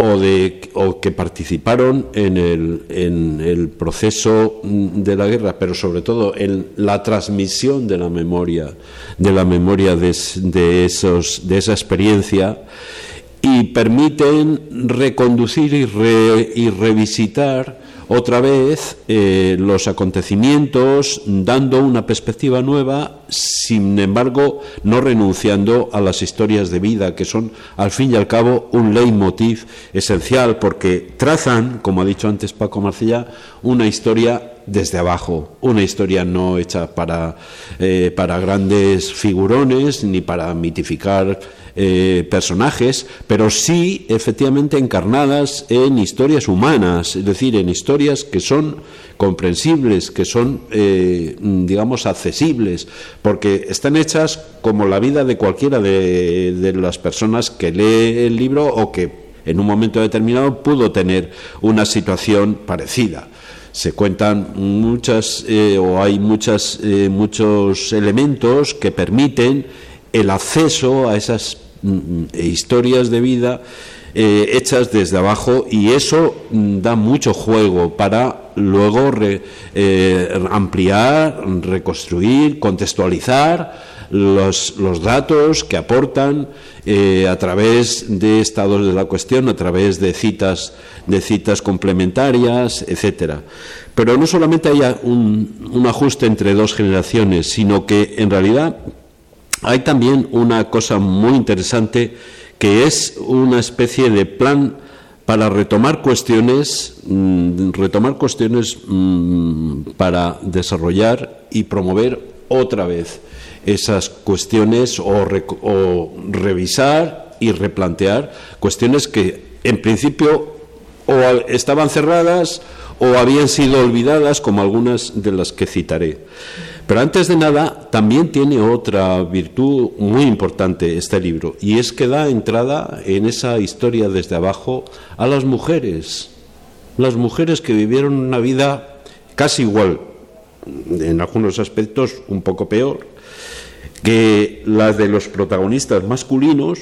o, que participaron en el, proceso de la guerra, pero sobre todo en la transmisión de la memoria, de la memoria de, esos, de esa experiencia y permiten reconducir y revisitar otra vez eh, los acontecimientos dando una perspectiva nueva, sin embargo no renunciando a las historias de vida, que son al fin y al cabo un leitmotiv esencial, porque trazan, como ha dicho antes Paco Marcella, una historia desde abajo, una historia no hecha para, eh, para grandes figurones ni para mitificar eh, personajes, pero sí efectivamente encarnadas en historias humanas, es decir, en historias que son comprensibles, que son, eh, digamos, accesibles, porque están hechas como la vida de cualquiera de, de las personas que lee el libro o que en un momento determinado pudo tener una situación parecida. Se cuentan muchas eh, o hay muchas, muchos elementos que permiten el acceso a esas e historias de vida eh, hechas desde abajo y eso mm, da mucho juego para luego eh, ampliar, reconstruir, contextualizar los, los datos que aportan eh, a través de estados de la cuestión, a través de citas, de citas complementarias, etcétera. Pero no solamente haya un, un ajuste entre dos generaciones, sino que en realidad hay también una cosa muy interesante que es una especie de plan para retomar cuestiones, mm, retomar cuestiones mm, para desarrollar y promover otra vez esas cuestiones o, o revisar y replantear cuestiones que en principio o estaban cerradas o habían sido olvidadas como algunas de las que citaré. Pero antes de nada, también tiene otra virtud muy importante este libro, y es que da entrada en esa historia desde abajo a las mujeres, las mujeres que vivieron una vida casi igual, en algunos aspectos un poco peor, que las de los protagonistas masculinos,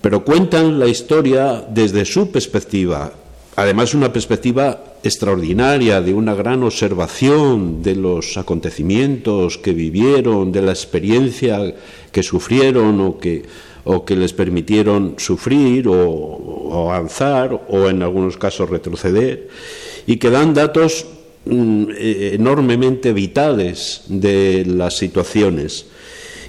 pero cuentan la historia desde su perspectiva. Además, una perspectiva extraordinaria, de una gran observación de los acontecimientos que vivieron, de la experiencia que sufrieron o que, o que les permitieron sufrir o, avanzar o en algunos casos retroceder, y que dan datos mm, e, enormemente vitales de las situaciones.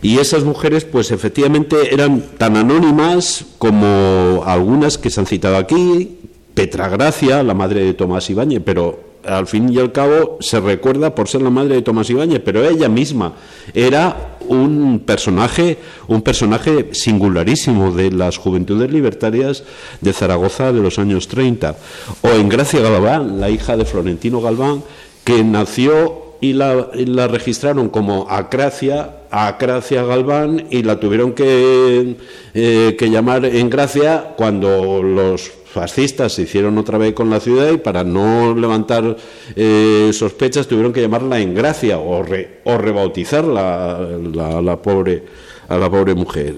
Y esas mujeres, pues efectivamente eran tan anónimas como algunas que se han citado aquí, Petra Gracia, la madre de Tomás Ibáñez, pero al fin y al cabo se recuerda por ser la madre de Tomás Ibáñez, pero ella misma era un personaje, un personaje singularísimo de las juventudes libertarias de Zaragoza de los años 30. O en Gracia Galván, la hija de Florentino Galván, que nació y la, registraron como Acracia, Acracia Galván, y la tuvieron que, eh, que llamar en Gracia cuando los fascistas se hicieron otra vez con la ciudad y para no levantar eh, sospechas tuvieron que llamarla en gracia o, o rebautizarla la, la, pobre, a la pobre mujer.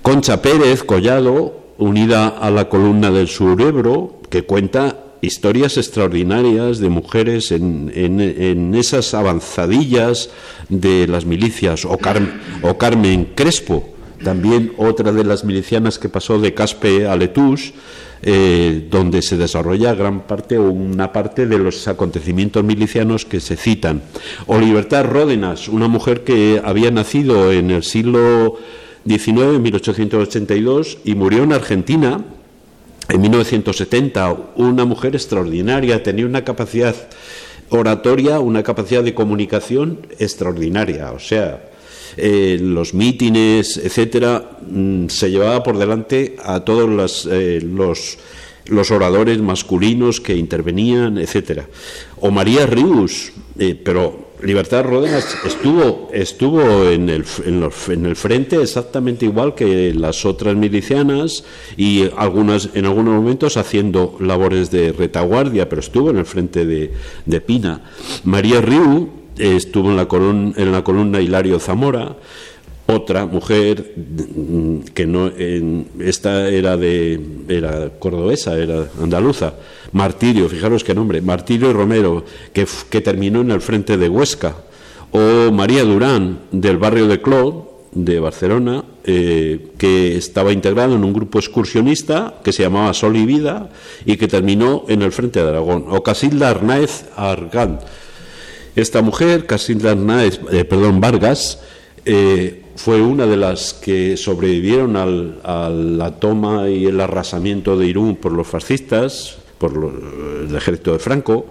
Concha Pérez Collado, unida a la columna del Surebro, que cuenta historias extraordinarias de mujeres en, en, esas avanzadillas de las milicias, o, o Carmen Crespo, también otra de las milicianas que pasó de Caspe a Letús, eh, donde se desarrolla gran parte o una parte de los acontecimientos milicianos que se citan. O Libertad Ródenas, una mujer que había nacido en el siglo XIX, en 1882, y murió en Argentina en 1970. Una mujer extraordinaria, tenía una capacidad oratoria, una capacidad de comunicación extraordinaria. O sea, los mítines, etcétera, mm, se llevaba por delante a todos eh, los, los, oradores masculinos que intervenían, etcétera. O María Rius, eh, pero Libertad Ródenas estuvo, estuvo en, el, en, el frente exactamente igual que las otras milicianas y algunas, en algunos momentos haciendo labores de retaguardia, pero estuvo en el frente de, de Pina. María Riu estuvo en la, columna, en la columna Hilario Zamora, otra mujer mm, que no esta era de era cordobesa era andaluza Martirio fijaros qué nombre Martirio Romero que, que terminó en el frente de Huesca o María Durán del barrio de Clot de Barcelona eh, que estaba integrado en un grupo excursionista que se llamaba Sol y Vida y que terminó en el frente de Aragón o Casilda Arnaez Argán esta mujer, Casilda eh, perdón, Vargas, eh, fue una de las que sobrevivieron a la toma y el arrasamiento de Irún por los fascistas, por el ejército de Franco,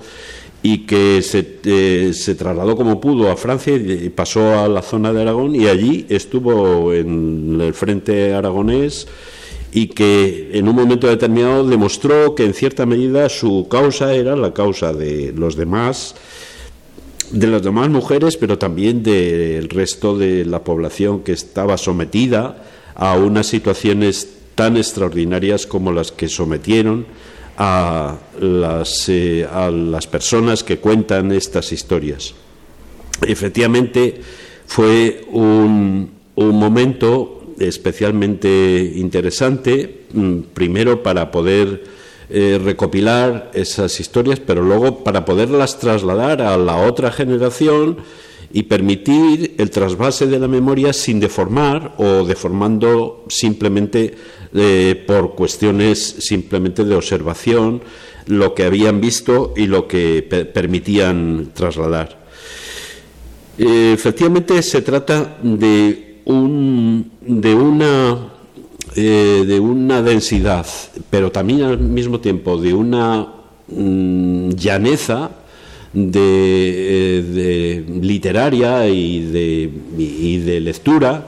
y que se, eh, se, trasladó como pudo a Francia y pasó a la zona de Aragón y allí estuvo en el frente aragonés y que en un momento determinado demostró que en cierta medida su causa era la causa de los demás de las demás mujeres, pero también del resto de la población que estaba sometida a unas situaciones tan extraordinarias como las que sometieron a las, eh, a las personas que cuentan estas historias. Efectivamente, fue un, un momento especialmente interesante, mm, primero para poder eh, recopilar esas historias, pero luego para poderlas trasladar a la otra generación y permitir el trasvase de la memoria sin deformar o deformando simplemente eh, por cuestiones simplemente de observación lo que habían visto y lo que permitían trasladar. Eh, efectivamente se trata de, un, de una eh, de una densidad, pero también al mismo tiempo de una mm, llaneza de, eh, literaria y de, de, lectura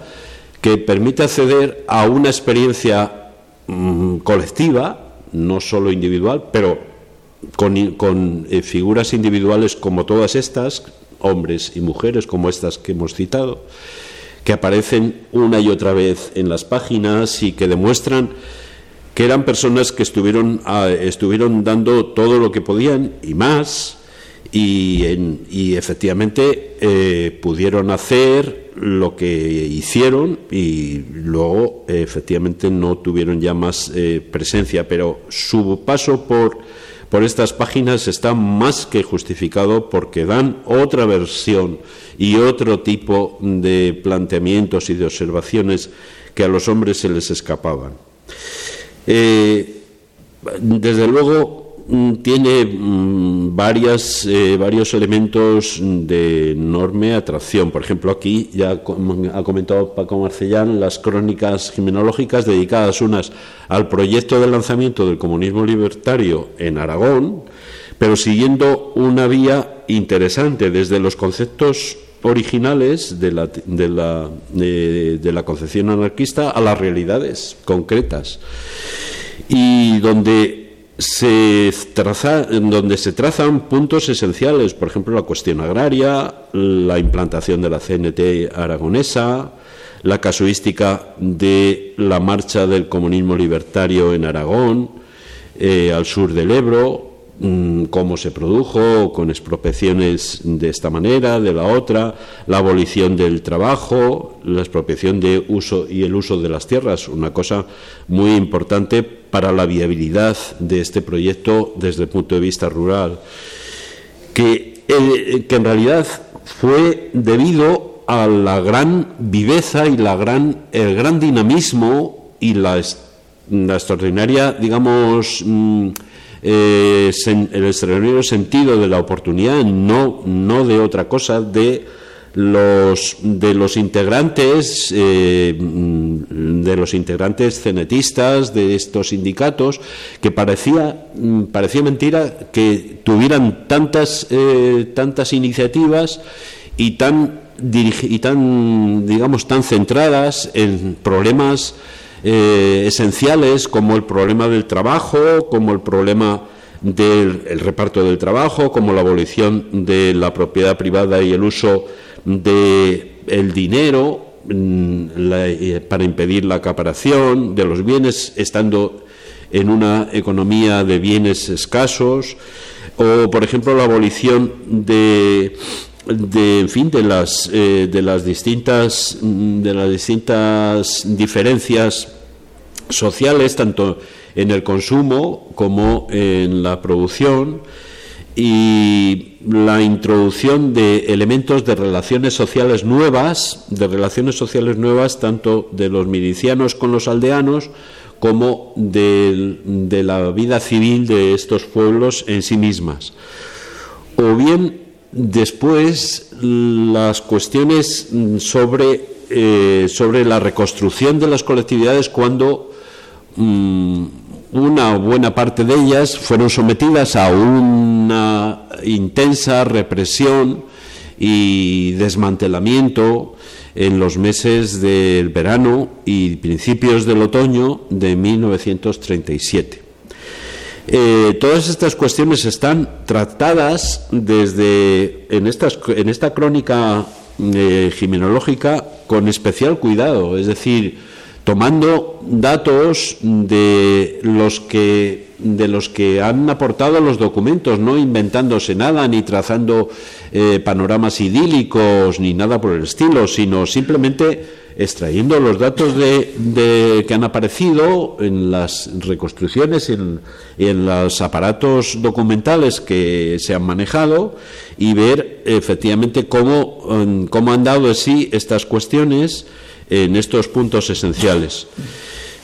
que permite acceder a una experiencia mm, colectiva, no solo individual, pero con, con eh, figuras individuales como todas estas, hombres y mujeres como estas que hemos citado, que aparecen una y otra vez en las páginas y que demuestran que eran personas que estuvieron, ah, estuvieron dando todo lo que podían y más, y, y efectivamente eh, pudieron hacer lo que hicieron y luego efectivamente no tuvieron ya más eh, presencia, pero su paso por, por estas páginas está más que justificado porque dan otra versión y otro tipo de planteamientos y de observaciones que a los hombres se les escapaban. Eh, desde luego, tiene mm, varias, eh, varios elementos de enorme atracción. Por ejemplo, aquí ya ha comentado Paco Marcellán las crónicas criminológicas dedicadas unas al proyecto de lanzamiento del comunismo libertario en Aragón, pero siguiendo una vía interesante desde los conceptos originales de la, de la concepción anarquista a las realidades concretas y donde se traza, donde se trazan puntos esenciales, por ejemplo, la cuestión agraria, la implantación de la CNT aragonesa, la casuística de la marcha del comunismo libertario en Aragón, eh, al sur del Ebro, cómo se produjo, con expropiaciones de esta manera, de la otra, la abolición del trabajo, la expropiación de uso y el uso de las tierras, una cosa muy importante para la viabilidad de este proyecto desde el punto de vista rural, que, eh, en realidad fue debido a la gran viveza y la gran, el gran dinamismo y la, la extraordinaria, digamos, eh, el extraordinario sentido de la oportunidad, no, no de otra cosa, de los de los integrantes eh, de los integrantes cenetistas de estos sindicatos que parecía mm, parecía mentira que tuvieran tantas eh, tantas iniciativas y tan y tan digamos tan centradas en problemas eh, esenciales como el problema del trabajo, como el problema del reparto del trabajo, como la abolición de la propiedad privada y el uso del dinero mm, eh, para impedir la acaparación de los bienes, estando en una economía de bienes escasos, o por ejemplo la abolición de de en fin de las eh, de las distintas de las distintas diferencias sociales tanto en el consumo como en la producción y la introducción de elementos de relaciones sociales nuevas, de relaciones sociales nuevas tanto de los milicianos con los aldeanos como de, de la vida civil de estos pueblos en sí mismas. O bien Después, las cuestiones sobre, eh, sobre la reconstrucción de las colectividades cuando mm, una buena parte de ellas fueron sometidas a una intensa represión y desmantelamiento en los meses del verano y principios del otoño de 1937. Eh, todas estas cuestiones están tratadas desde en, estas, en esta crónica eh, con especial cuidado, es decir, tomando datos de los que de los que han aportado los documentos, no inventándose nada ni trazando eh, panoramas idílicos ni nada por el estilo, sino simplemente extrayendo los datos de, que han aparecido en las reconstrucciones y en, los aparatos documentales que se han manejado y ver efectivamente cómo, cómo han dado de sí estas cuestiones en estos puntos esenciales.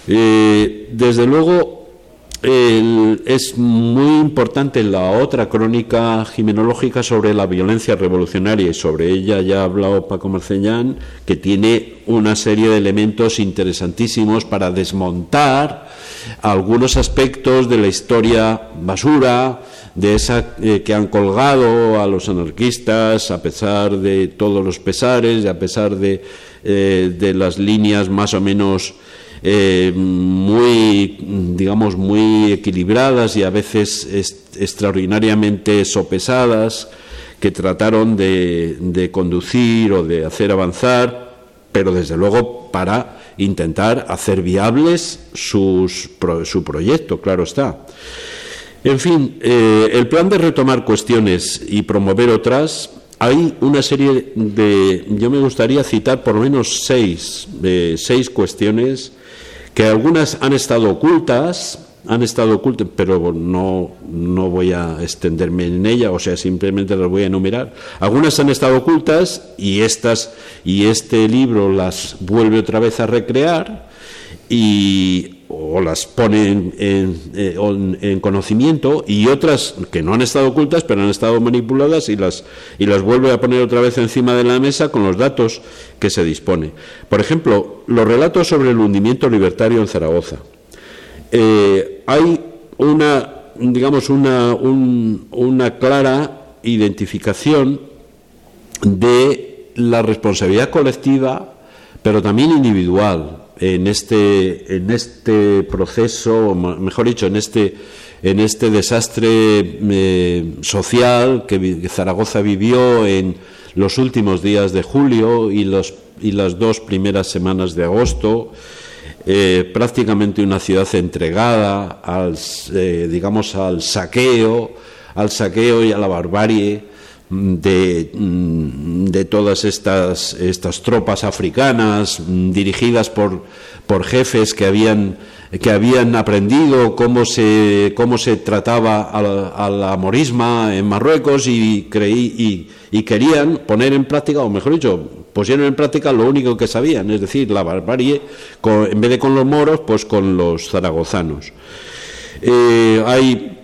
Eh, desde luego, es muy importante la otra crónica jimenológica sobre la violencia revolucionaria y sobre ella ya ha hablado Paco Marceñán, que tiene una serie de elementos interesantísimos para desmontar algunos aspectos de la historia basura, de esa eh, que han colgado a los anarquistas a pesar de todos los pesares, a pesar de, eh, de las líneas más o menos eh, muy, digamos, muy equilibradas y a veces extraordinariamente sopesadas que trataron de, conducir o de hacer avanzar, pero desde luego para intentar hacer viables sus, su proyecto, claro está. En fin, eh, el plan de retomar cuestiones y promover otras, hay una serie de, yo me gustaría citar por lo menos seis, eh, seis cuestiones que algunas han estado ocultas, han estado ocultas, pero no, no voy a extenderme en ella, o sea, simplemente las voy a enumerar. Algunas han estado ocultas y estas y este libro las vuelve otra vez a recrear y o las pone eh, en, conocimiento y otras que no han estado ocultas pero han estado manipuladas y las y las vuelve a poner otra vez encima de la mesa con los datos que se dispone. Por ejemplo, los relatos sobre el hundimiento libertario en Zaragoza. Eh, hay una digamos una, una clara identificación de la responsabilidad colectiva pero también individual en este, en este proceso, mejor dicho, en este, en este desastre eh, social que Zaragoza vivió en los últimos días de julio y, los, y las dos primeras semanas de agosto. Eh, prácticamente una ciudad entregada al, eh, digamos, al saqueo, al saqueo y a la barbarie de, mm, de todas estas, estas tropas africanas mm, dirigidas por, por jefes que habían, que habían aprendido cómo se, cómo se trataba a la, morisma en Marruecos y, creí, y, querían poner en práctica, o mejor dicho, pusieron en práctica lo único que sabían, es decir, la barbarie, en vez de con los moros, pues con los zaragozanos. Eh, hay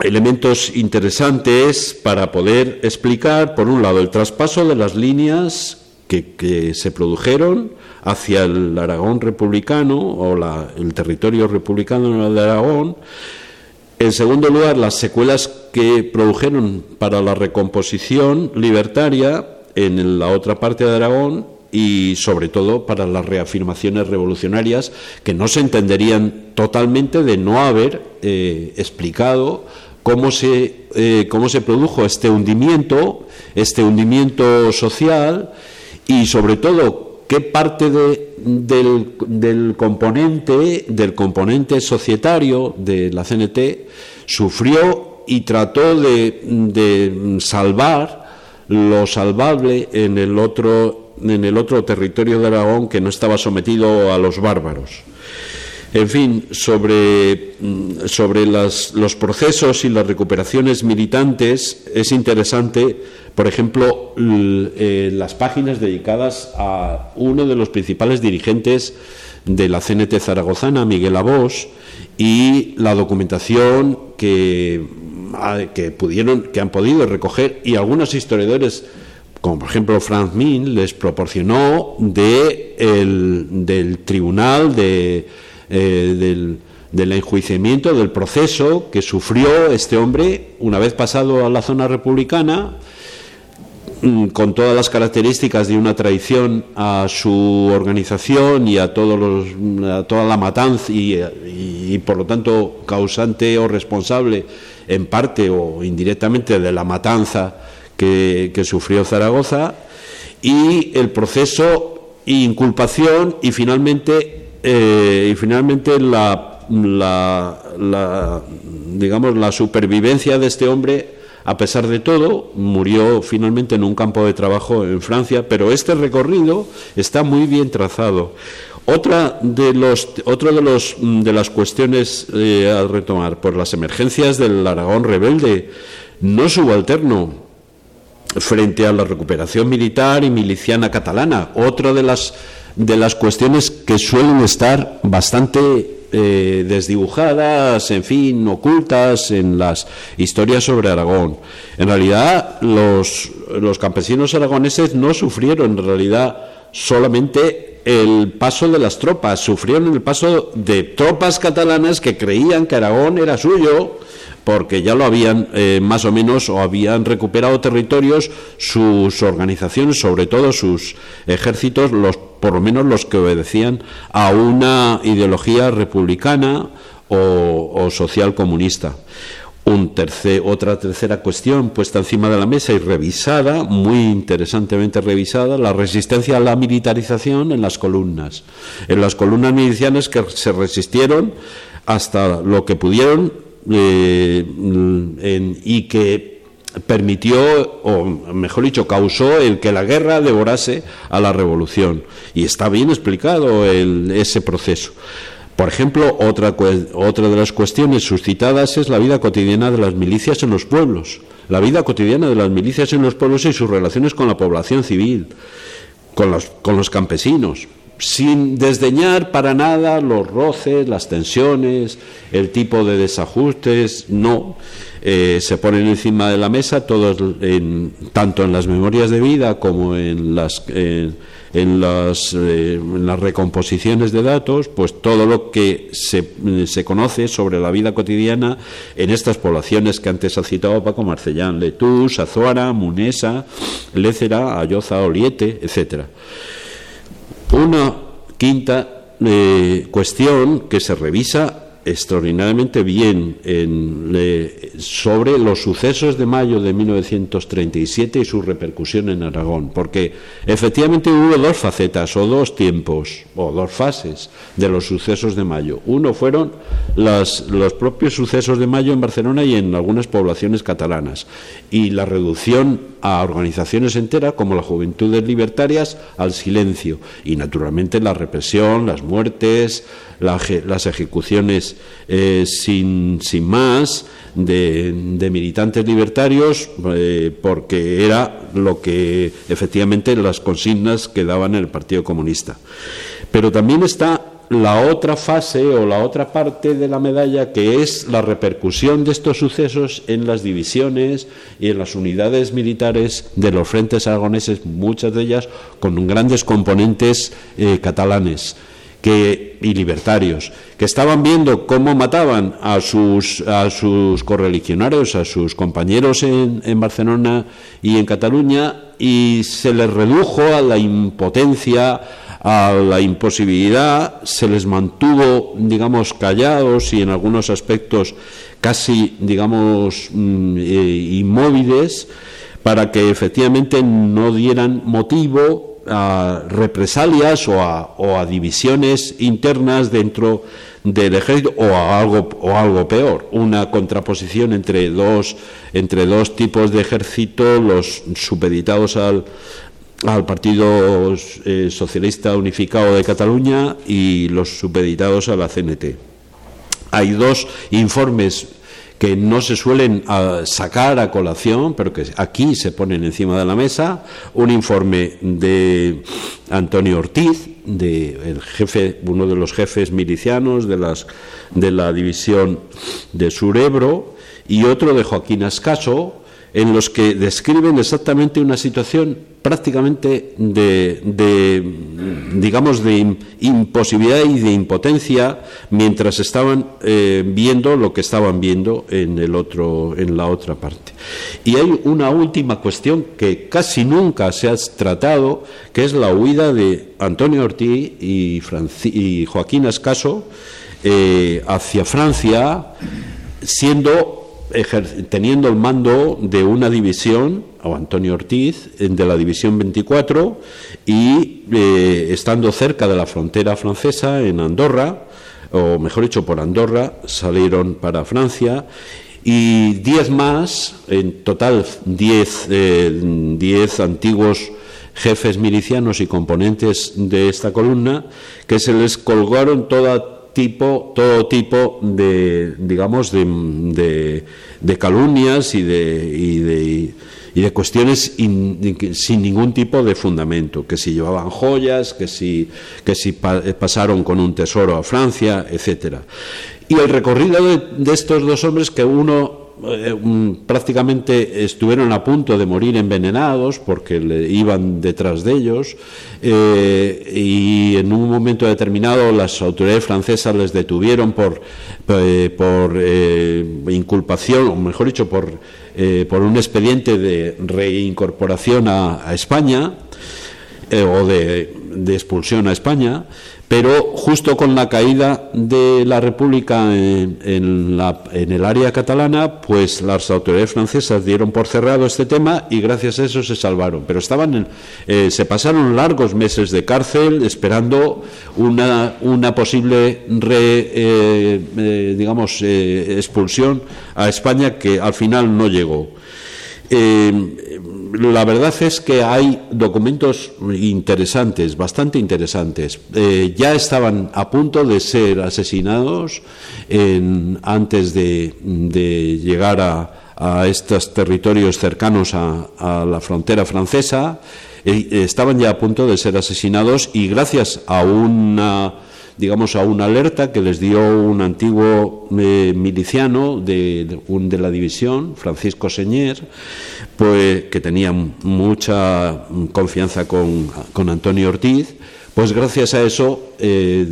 elementos interesantes para poder explicar, por un lado, el traspaso de las líneas que, se produjeron hacia el Aragón republicano o el territorio republicano de Aragón. En segundo lugar, las secuelas que produjeron para la recomposición libertaria en la otra parte de Aragón y sobre todo para las reafirmaciones revolucionarias que no se entenderían totalmente de no haber eh, explicado cómo se, eh, cómo se produjo este hundimiento, este hundimiento social y sobre todo qué parte de, del, del, componente, del componente societario de la CNT sufrió y trató de, de salvar lo salvable en el otro en el otro territorio de Aragón que no estaba sometido a los bárbaros. En fin, sobre, mm, sobre los procesos y las recuperaciones militantes es interesante, por ejemplo, eh, las páginas dedicadas a uno de los principales dirigentes de la CNT zaragozana, Miguel Abos, y la documentación que, ah, que, pudieron, que han podido recoger y algunos historiadores como por ejemplo Franz Min les proporcionó de del tribunal de eh, del, del, enjuiciamiento, del proceso que sufrió este hombre una vez pasado a la zona republicana, mm, con todas las características de una traición a su organización y a, todos los, a toda la matanza y, por lo tanto causante o responsable en parte o indirectamente de la matanza que, que sufrió Zaragoza y el proceso inculpación y finalmente eh, y finalmente la, la, digamos, la supervivencia de este hombre, a pesar de todo, murió finalmente en un campo de trabajo en Francia, pero este recorrido está muy bien trazado. Otra de, los, otro de, los, de las cuestiones eh, a retomar, por las emergencias del Aragón rebelde, no subalterno frente a la recuperación militar y miliciana catalana. Otra de las de las cuestiones que suelen estar bastante eh, desdibujadas, en fin, ocultas en las historias sobre Aragón. En realidad, los, los campesinos aragoneses no sufrieron en realidad solamente el paso de las tropas, sufrieron el paso de tropas catalanas que creían que Aragón era suyo porque ya lo habían eh, más o menos o habían recuperado territorios sus organizaciones, sobre todo sus ejércitos, los por lo menos los que obedecían a una ideología republicana o, social comunista. Un otra tercera cuestión puesta encima de la mesa y revisada, muy interesantemente revisada, la resistencia a la militarización en las columnas. En las columnas milicianas que se resistieron hasta lo que pudieron eh, y que permitió, o mejor dicho, causó el que la guerra devorase a la revolución. Y está bien explicado el- ese proceso. Por ejemplo, otra, otra de las cuestiones suscitadas es la vida cotidiana de las milicias en los pueblos. La vida cotidiana de las milicias en los pueblos y sus relaciones con la población civil, con los, con los campesinos, sin desdeñar para nada los roces, las tensiones, el tipo de desajustes, no. Eh, se ponen encima de la mesa todos, en- tanto en las memorias de vida como en las, en- en las, eh, recomposiciones de datos, pues todo lo que se, se conoce sobre la vida cotidiana en estas poblaciones que antes ha citado Paco Marcellán, Letús, Azuara, Munesa, Lécera, Ayoza, Oliete, etcétera. Una quinta eh, cuestión que se revisa extraordinariamente bien en, le- sobre los sucesos de mayo de 1937 y su repercusión en Aragón, porque efectivamente hubo dos facetas o dos tiempos o dos fases de los sucesos de mayo. Uno fueron las- los propios sucesos de mayo en Barcelona y en algunas poblaciones catalanas y la reducción a organizaciones enteras como las Juventudes Libertarias al silencio y naturalmente la represión, las muertes, las ejecuciones eh, sin, sin más de, de militantes libertarios eh, porque era lo que efectivamente las consignas que daban el Partido Comunista. Pero también está la otra fase o la otra parte de la medalla que es la repercusión de estos sucesos en las divisiones y en las unidades militares de los frentes aragoneses, muchas de ellas con grandes componentes eh, catalanes y libertarios, que estaban viendo cómo mataban a sus, a sus correligionarios, a sus compañeros en, en Barcelona y en Cataluña, y se les redujo a la impotencia, a la imposibilidad, se les mantuvo, digamos, callados y en algunos aspectos casi, digamos, mm, eh, inmóviles, para que efectivamente no dieran motivo a represalias o a, o a divisiones internas dentro del ejército o a algo o algo peor. Una contraposición entre dos entre dos tipos de ejército los supeditados al al Partido eh, Socialista Unificado de Cataluña y los supeditados a la CNT. Hay dos informes que no se suelen ah, sacar a colación, pero que aquí se ponen encima de la mesa. Un informe de Antonio Ortiz, de el jefe, uno de los jefes milicianos de, las, de la división de Surebro, y otro de Joaquín Ascaso, en los que describen exactamente una situación prácticamente de, digamos de im- imposibilidad y de impotencia mientras estaban eh, viendo lo que estaban viendo en el otro en la otra parte. Y hay una última cuestión que casi nunca se ha tratado que es la huida de Antonio Ortiz y, Joaquín Ascaso eh, hacia Francia siendo teniendo el mando de una división, o Antonio Ortiz, de la división 24, y eh, estando cerca de la frontera francesa, en Andorra, o mejor dicho, por Andorra, salieron para Francia, y diez más, en total diez, eh, diez antiguos jefes milicianos y componentes de esta columna, que se les colgaron toda tipo, todo tipo de, digamos, de, de- calumnias y de, y de, y de cuestiones sin ningún tipo de fundamento, que si llevaban joyas, que si, que si pa- pasaron con un tesoro a Francia, etcétera. Y el recorrido de estos dos hombres, que uno eh, prácticamente estuvieron a punto de morir envenenados porque le iban detrás de ellos eh, y en un momento determinado las autoridades francesas les detuvieron por, eh, por inculpación, o mejor dicho, por, por un expediente de reincorporación a España. Eh, o de, expulsión a España, pero justo con la caída de la República en, la, en, el área catalana, pues las autoridades francesas dieron por cerrado este tema y gracias a eso se salvaron. Pero estaban en, eh, se pasaron largos meses de cárcel esperando una, posible re, eh, digamos expulsión a España que al final no llegó. La verdad es que hay documentos interesantes, bastante interesantes. Eh, ya estaban a punto de ser asesinados en, antes de, de llegar a, estos territorios cercanos a, la frontera francesa. Eh, estaban ya a punto de ser asesinados y gracias a una digamos, a una alerta que les dio un antiguo eh, miliciano de, un, de, la división, Francisco Señer, pues, que tenía mucha confianza con, con Antonio Ortiz, pues gracias a eso eh,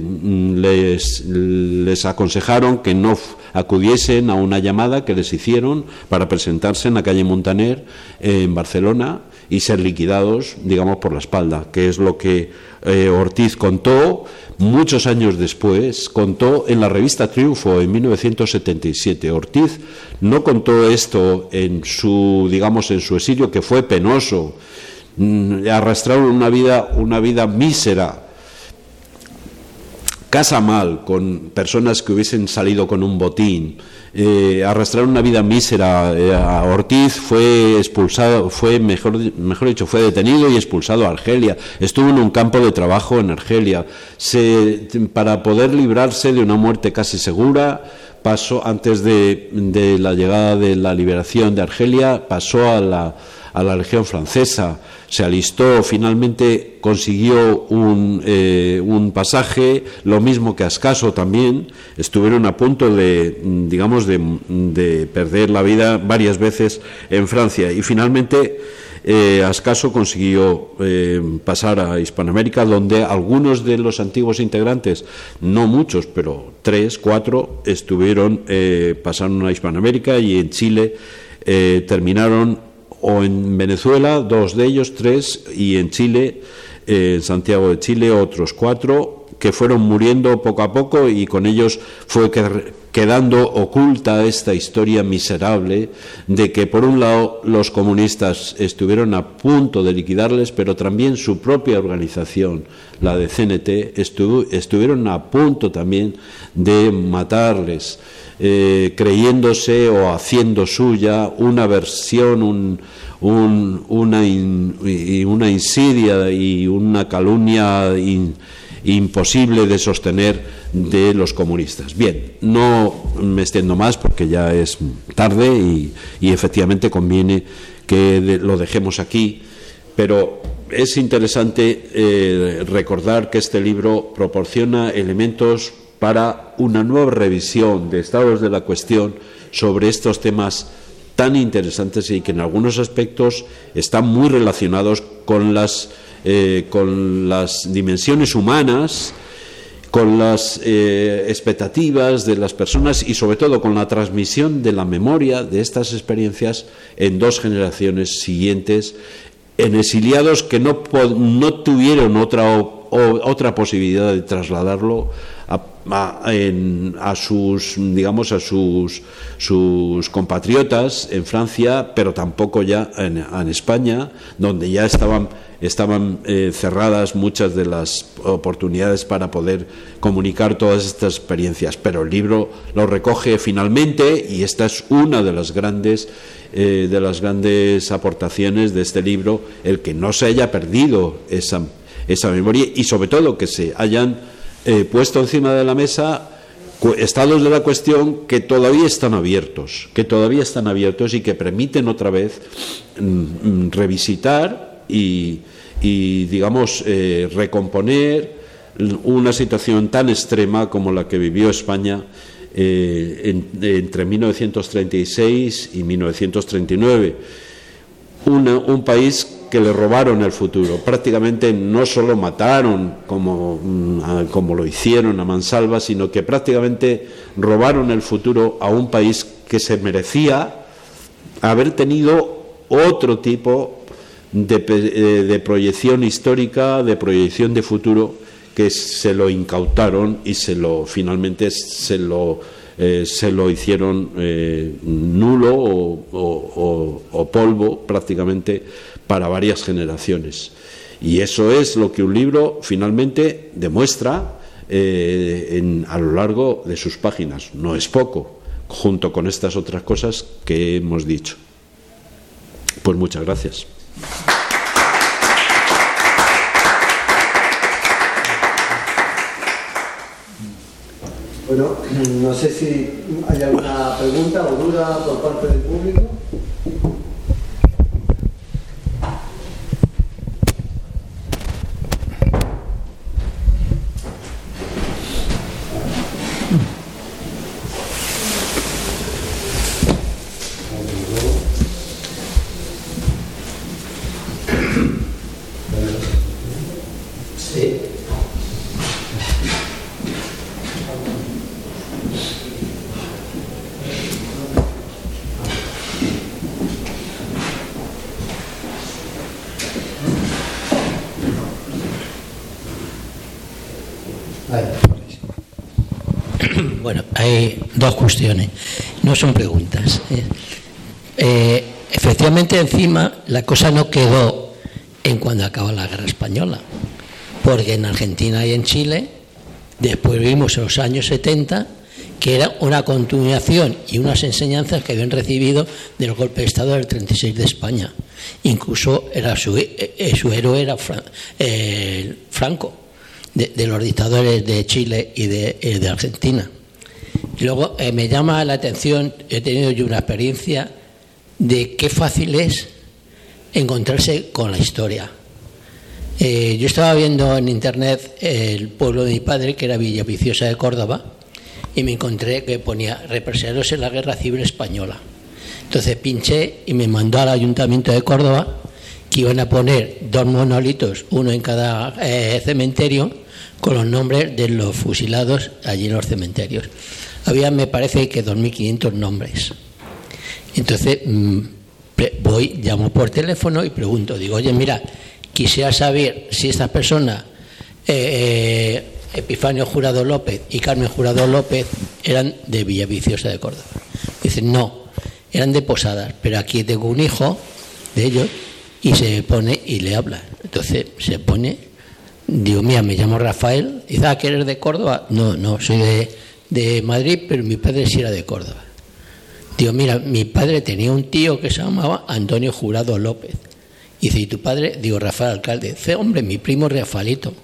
les, aconsejaron que no acudiesen a una llamada que les hicieron para presentarse en la calle Montaner en Barcelona y ser liquidados, digamos, por la espalda, que es lo que eh, Ortiz contó muchos años después, contó en la revista Triunfo en 1977. Ortiz no contó esto en su, digamos, en su exilio, que fue penoso, mm, arrastraron una vida, una vida mísera, casa mal, con personas que hubiesen salido con un botín, eh, arrastraron una vida mísera. Eh, a Ortiz fue expulsado, fue mejor, mejor dicho, fue detenido y expulsado a Argelia. Estuvo en un campo de trabajo en Argelia. Se, para poder librarse de una muerte casi segura, pasó antes de, de la llegada de la liberación de Argelia, pasó a la a la Legión Francesa, se alistó, finalmente consiguió un, eh, un pasaje, lo mismo que Ascaso también, estuvieron a punto de, digamos, de, de perder la vida varias veces en Francia. Y finalmente eh, Ascaso consiguió eh, pasar a Hispanoamérica, donde algunos de los antiguos integrantes, no muchos, pero tres, cuatro, estuvieron, eh, pasaron a Hispanoamérica y en Chile terminaron o en Venezuela, dos de ellos, tres, y en Chile, eh, en Santiago de Chile, otros cuatro, que fueron muriendo poco a poco y con ellos fue quedando oculta esta historia miserable de que, por un lado, los comunistas estuvieron a punto de liquidarles, pero también su propia organización, la de CNT, estuvieron a punto también de matarles eh, creyéndose o haciendo suya una versión, un, un, una, in, una, insidia y una calumnia imposible de sostener de los comunistas. Bien, no me extiendo más porque ya es tarde y, y efectivamente conviene que lo dejemos aquí, pero es interesante eh, recordar que este libro proporciona elementos para una nueva revisión de estados de la cuestión sobre estos temas tan interesantes y que en algunos aspectos están muy relacionados con las, eh, con las dimensiones humanas, con las eh, expectativas de las personas y sobre todo con la transmisión de la memoria de estas experiencias en dos generaciones siguientes, en exiliados que no, no tuvieron otra, o, otra posibilidad de trasladarlo a, sus digamos a sus, sus compatriotas en Francia pero tampoco ya en, en España donde ya estaban estaban eh, cerradas muchas de las oportunidades para poder comunicar todas estas experiencias. Pero el libro lo recoge finalmente y esta es una de las grandes eh, de las grandes aportaciones de este libro el que no se haya perdido esa, esa memoria y sobre todo que se hayan eh, puesto encima de la mesa estados de la cuestión que todavía están abiertos, que todavía están abiertos y que permiten otra vez mm, revisitar y, digamos, eh, recomponer una situación tan extrema como la que vivió España eh, en, entre 1936 y 1939. Una, un país que le robaron el futuro. Prácticamente no solo mataron como, mm, como lo hicieron a Mansalva, sino que prácticamente robaron el futuro a un país que se merecía haber tenido otro tipo de, de proyección histórica, de proyección de futuro, que se lo incautaron y se lo finalmente se lo eh, se lo hicieron eh, nulo o, polvo prácticamente para varias generaciones. Y eso es lo que un libro finalmente demuestra eh, a lo largo de sus páginas. No es poco, junto con estas otras cosas que hemos dicho. Pues muchas gracias. Bueno, no sé si hay alguna pregunta o duda por parte del público. Dos cuestiones, no son preguntas. ¿eh? Eh, efectivamente, encima, la cosa no quedó en cuando acabó la guerra española, porque en Argentina y en Chile, después vimos en los años 70 que era una continuación y unas enseñanzas que habían recibido del golpe de Estado del 36 de España. Incluso era su, eh, su héroe era Franco, de, los dictadores de Chile y de Argentina. Luego eh, me llama la atención, he tenido yo una experiencia de qué fácil es encontrarse con la historia. Eh, yo estaba viendo en internet el pueblo de mi padre, que era Villaviciosa de Córdoba, y me encontré que ponía represaliados en la Guerra Civil Española. Entonces pinché y me mandó al Ayuntamiento de Córdoba que iban a poner dos monolitos, uno en cada eh, cementerio, con los nombres de los fusilados allí en los cementerios había, me parece que 2.500 nombres. Entonces mm, voy, llamo por teléfono y pregunto, digo, oye, mira, quisiera saber si estas personas, eh, Epifanio Jurado López y Carmen Jurado López, eran de Villaviciosa de Córdoba. Dicen, no, eran de Posadas, pero aquí tengo un hijo de ellos y se pone y le habla. Entonces se pone, digo, mira, me llamo Rafael, dice, ah, que eres de Córdoba. No, no, soy de de Madrid, pero mi padre sí era de Córdoba. Digo, mira, mi padre tenía un tío que se llamaba Antonio Jurado López. Dice, ¿y tu padre? Digo, Rafael Alcalde. Dice, hombre, mi primo Rafaelito.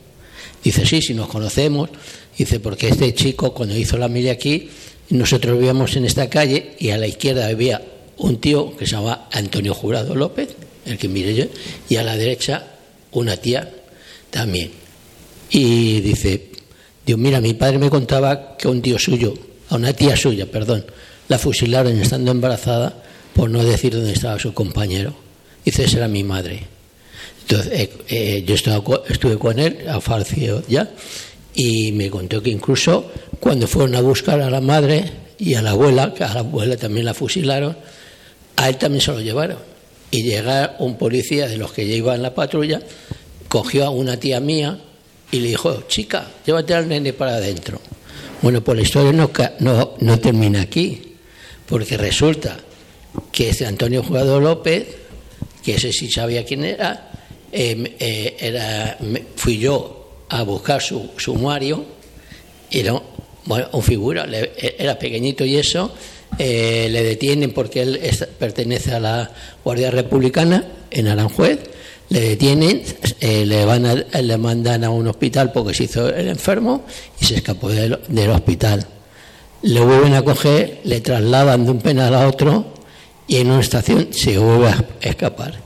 Dice, sí, si nos conocemos. Dice, porque este chico, cuando hizo la milla aquí, nosotros vivíamos en esta calle y a la izquierda había un tío que se llamaba Antonio Jurado López, el que mire yo, y a la derecha una tía también. Y dice, Dios, mira, mi padre me contaba que un tío suyo, a una tía suya, perdón, la fusilaron estando embarazada por no decir dónde estaba su compañero. Dice, esa era mi madre. Entonces, eh, eh, yo estuve con él, a Farcio ya, y me contó que incluso cuando fueron a buscar a la madre y a la abuela, que a la abuela también la fusilaron, a él también se lo llevaron. Y llega un policía de los que en la patrulla, cogió a una tía mía, y le dijo, chica, llévate al nene para adentro. Bueno, pues la historia no, no, no termina aquí, porque resulta que ese Antonio Jugador López, que ese sí sabía quién era, em, eh, era fui yo a buscar su sumario, era bueno, un figura, era pequeñito y eso, eh, le detienen porque él pertenece a la Guardia Republicana en Aranjuez le detienen, eh, le, van le mandan a un hospital porque se hizo el enfermo y se escapó del, hospital. Le vuelven a coger, le trasladan de un penal a otro y en una estación se vuelve a escapar.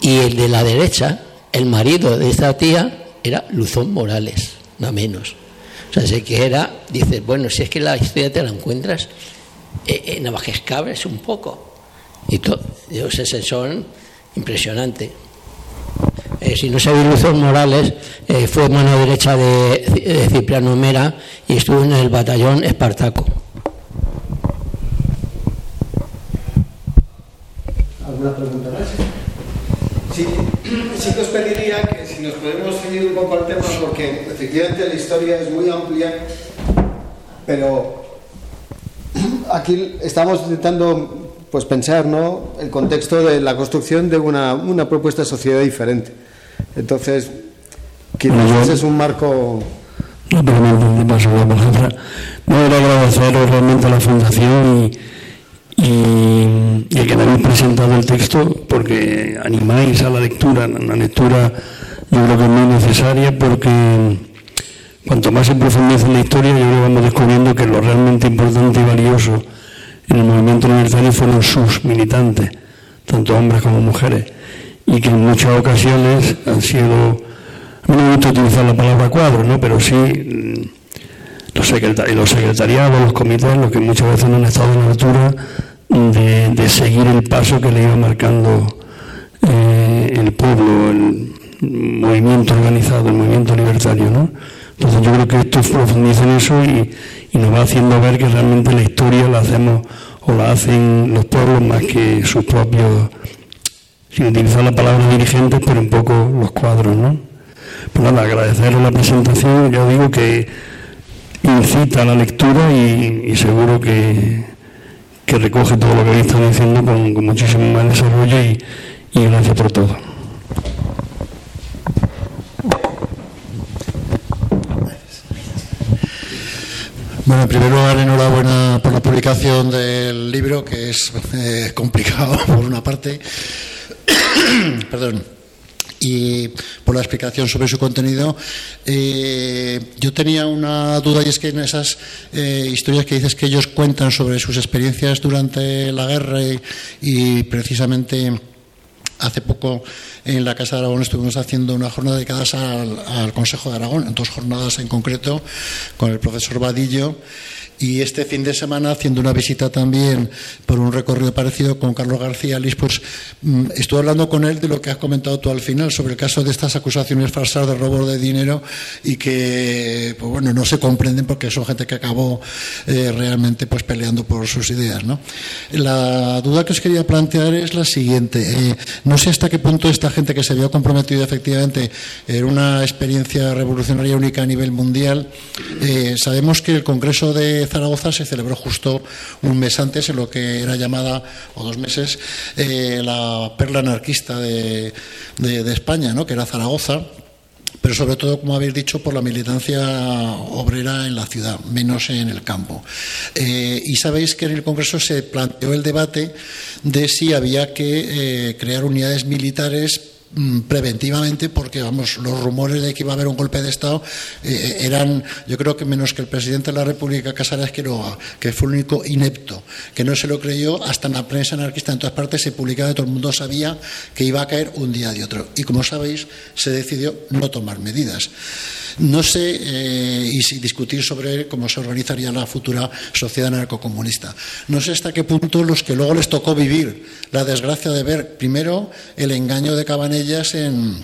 Y el de la derecha, el marido de esta tía, era Luzón Morales, no menos. O sea, sé que era, dices, bueno, si es que la historia te la encuentras eh, en Navajescabres un poco. Y todo, ese son impresionante. Eh, si no sabéis, Luzón Morales eh, fue mano derecha de, Cipriano Mera y estuvo en el batallón Espartaco. ¿Alguna pregunta más? Sí. sí que os pediría que si nos podemos seguir un poco al tema, porque efectivamente la historia es muy amplia, pero aquí estamos intentando pues pensar ¿no? el contexto de la construcción de una, una propuesta de sociedad diferente. Entonces, quizás es un marco no, pero me paso la palabra. No, era agradeceros realmente a la Fundación y, y, y, que me habéis presentado el texto porque animáis a la lectura. La lectura yo creo que es muy necesaria porque cuanto más se profundiza en la historia, yo creo que vamos descubriendo que lo realmente importante y valioso en el movimiento libertario fueron sus militantes, tanto hombres como mujeres, y que en muchas ocasiones han sido no me gusta utilizar la palabra cuadro, ¿no? pero sí mm, los, secretariados, los comités, los que muchas veces no han estado en la altura de, seguir el paso que le iba marcando eh, el pueblo, el movimiento organizado, el movimiento libertario. ¿no? Entonces yo creo que esto profundiza en eso y, y nos va haciendo ver que realmente la historia la hacemos o la hacen los pueblos más que sus propios, sin utilizar la palabra dirigentes, pero un poco los cuadros, ¿no? Pues nada, agradeceros la presentación, ya digo que incita a la lectura y, seguro que, recoge todo lo que habéis estado diciendo con, muchísimo más desarrollo y, y gracias por todo. Bueno, en primer lugar, enhorabuena por la publicación del libro, que es eh, complicado [LAUGHS] por una parte. [COUGHS] Perdón y por la explicación sobre su contenido. Eh, yo tenía una duda y es que en esas eh, historias que dices que ellos cuentan sobre sus experiencias durante la guerra y, precisamente hace poco en la Casa de Aragón estuvimos haciendo una jornada dedicada al, al Consejo de Aragón, dos jornadas en concreto con el profesor Vadillo y este fin de semana, haciendo una visita también por un recorrido parecido con Carlos García Lis, pues mm, estuve hablando con él de lo que has comentado tú al final, sobre el caso de estas acusaciones falsas de robo de dinero y que, pues bueno, no se comprenden porque son gente que acabó eh, realmente pues peleando por sus ideas. La duda que os quería plantear es la siguiente. Eh, no sé hasta qué punto esta gente que se había comprometido efectivamente en una experiencia revolucionaria única a nivel mundial, eh, sabemos que el Congreso de Zaragoza se celebró justo un mes antes, en lo que era llamada, o dos meses, eh, la perla anarquista de, España, ¿no? que era Zaragoza, pero sobre todo, como habéis dicho, por la militancia obrera en la ciudad, menos en el campo. Eh, y sabéis que en el Congreso se planteó el debate de si había que eh, crear unidades militares preventivamente porque vamos los rumores de que iba a haber un golpe de estado eh, eran yo creo que menos que el presidente de la República Casares que que fue el único inepto que no se lo creyó hasta en la prensa anarquista en todas partes se publicaba todo el mundo sabía que iba a caer un día de otro. Y como sabéis se decidió no tomar medidas no sé, eh, y discutir sobre cómo se organizaría la futura sociedad narcocomunista. No sé hasta qué punto los que luego les tocó vivir la desgracia de ver primero el engaño de Cabanellas en,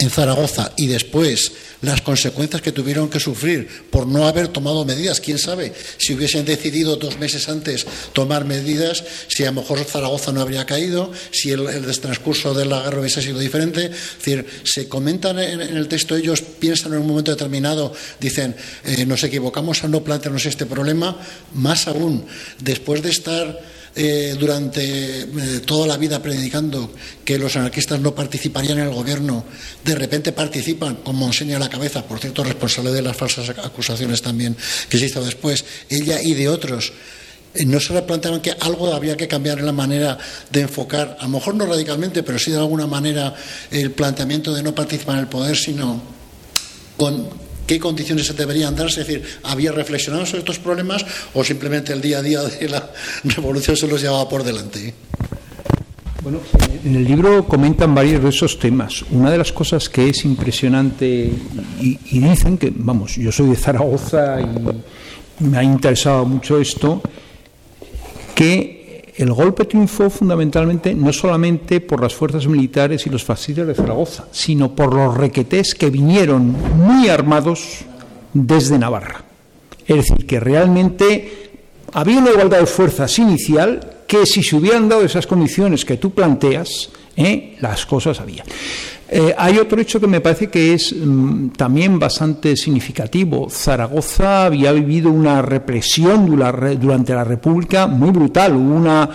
en Zaragoza y después las consecuencias que tuvieron que sufrir por no haber tomado medidas. ¿Quién sabe si hubiesen decidido dos meses antes tomar medidas, si a lo mejor Zaragoza no habría caído, si el, transcurso de la guerra hubiese sido diferente? Es decir, se comentan en, el texto, ellos piensan en un momento determinado, dicen, eh, nos equivocamos al no plantearnos este problema, más aún, después de estar eh, durante eh, toda la vida predicando que los anarquistas no participarían en el gobierno, de repente participan, como enseña la cabeza, por cierto, responsable de las falsas acusaciones también que se hizo después, ella y de otros. Eh, no se planteaban que algo había que cambiar en la manera de enfocar, a lo mejor no radicalmente, pero sí de alguna manera el planteamiento de no participar en el poder, sino con, qué condiciones se deberían dar, es decir, ¿había reflexionado sobre estos problemas o simplemente el día a día de la [LAUGHS] revolución se los llevaba por delante? Bueno, en el libro comentan varios de esos temas. Una de las cosas que es impresionante, y, y dicen que, vamos, yo soy de Zaragoza y me ha interesado mucho esto, que el golpe triunfó fundamentalmente no solamente por las fuerzas militares y los fascistas de Zaragoza, sino por los requetés que vinieron muy armados desde Navarra. Es decir, que realmente había una igualdad de fuerzas inicial que si se hubieran dado esas condiciones que tú planteas, ¿eh? las cosas había. Eh, hay otro hecho que me parece que es mm, también bastante significativo. Zaragoza había vivido una represión durante la República muy brutal. Hubo una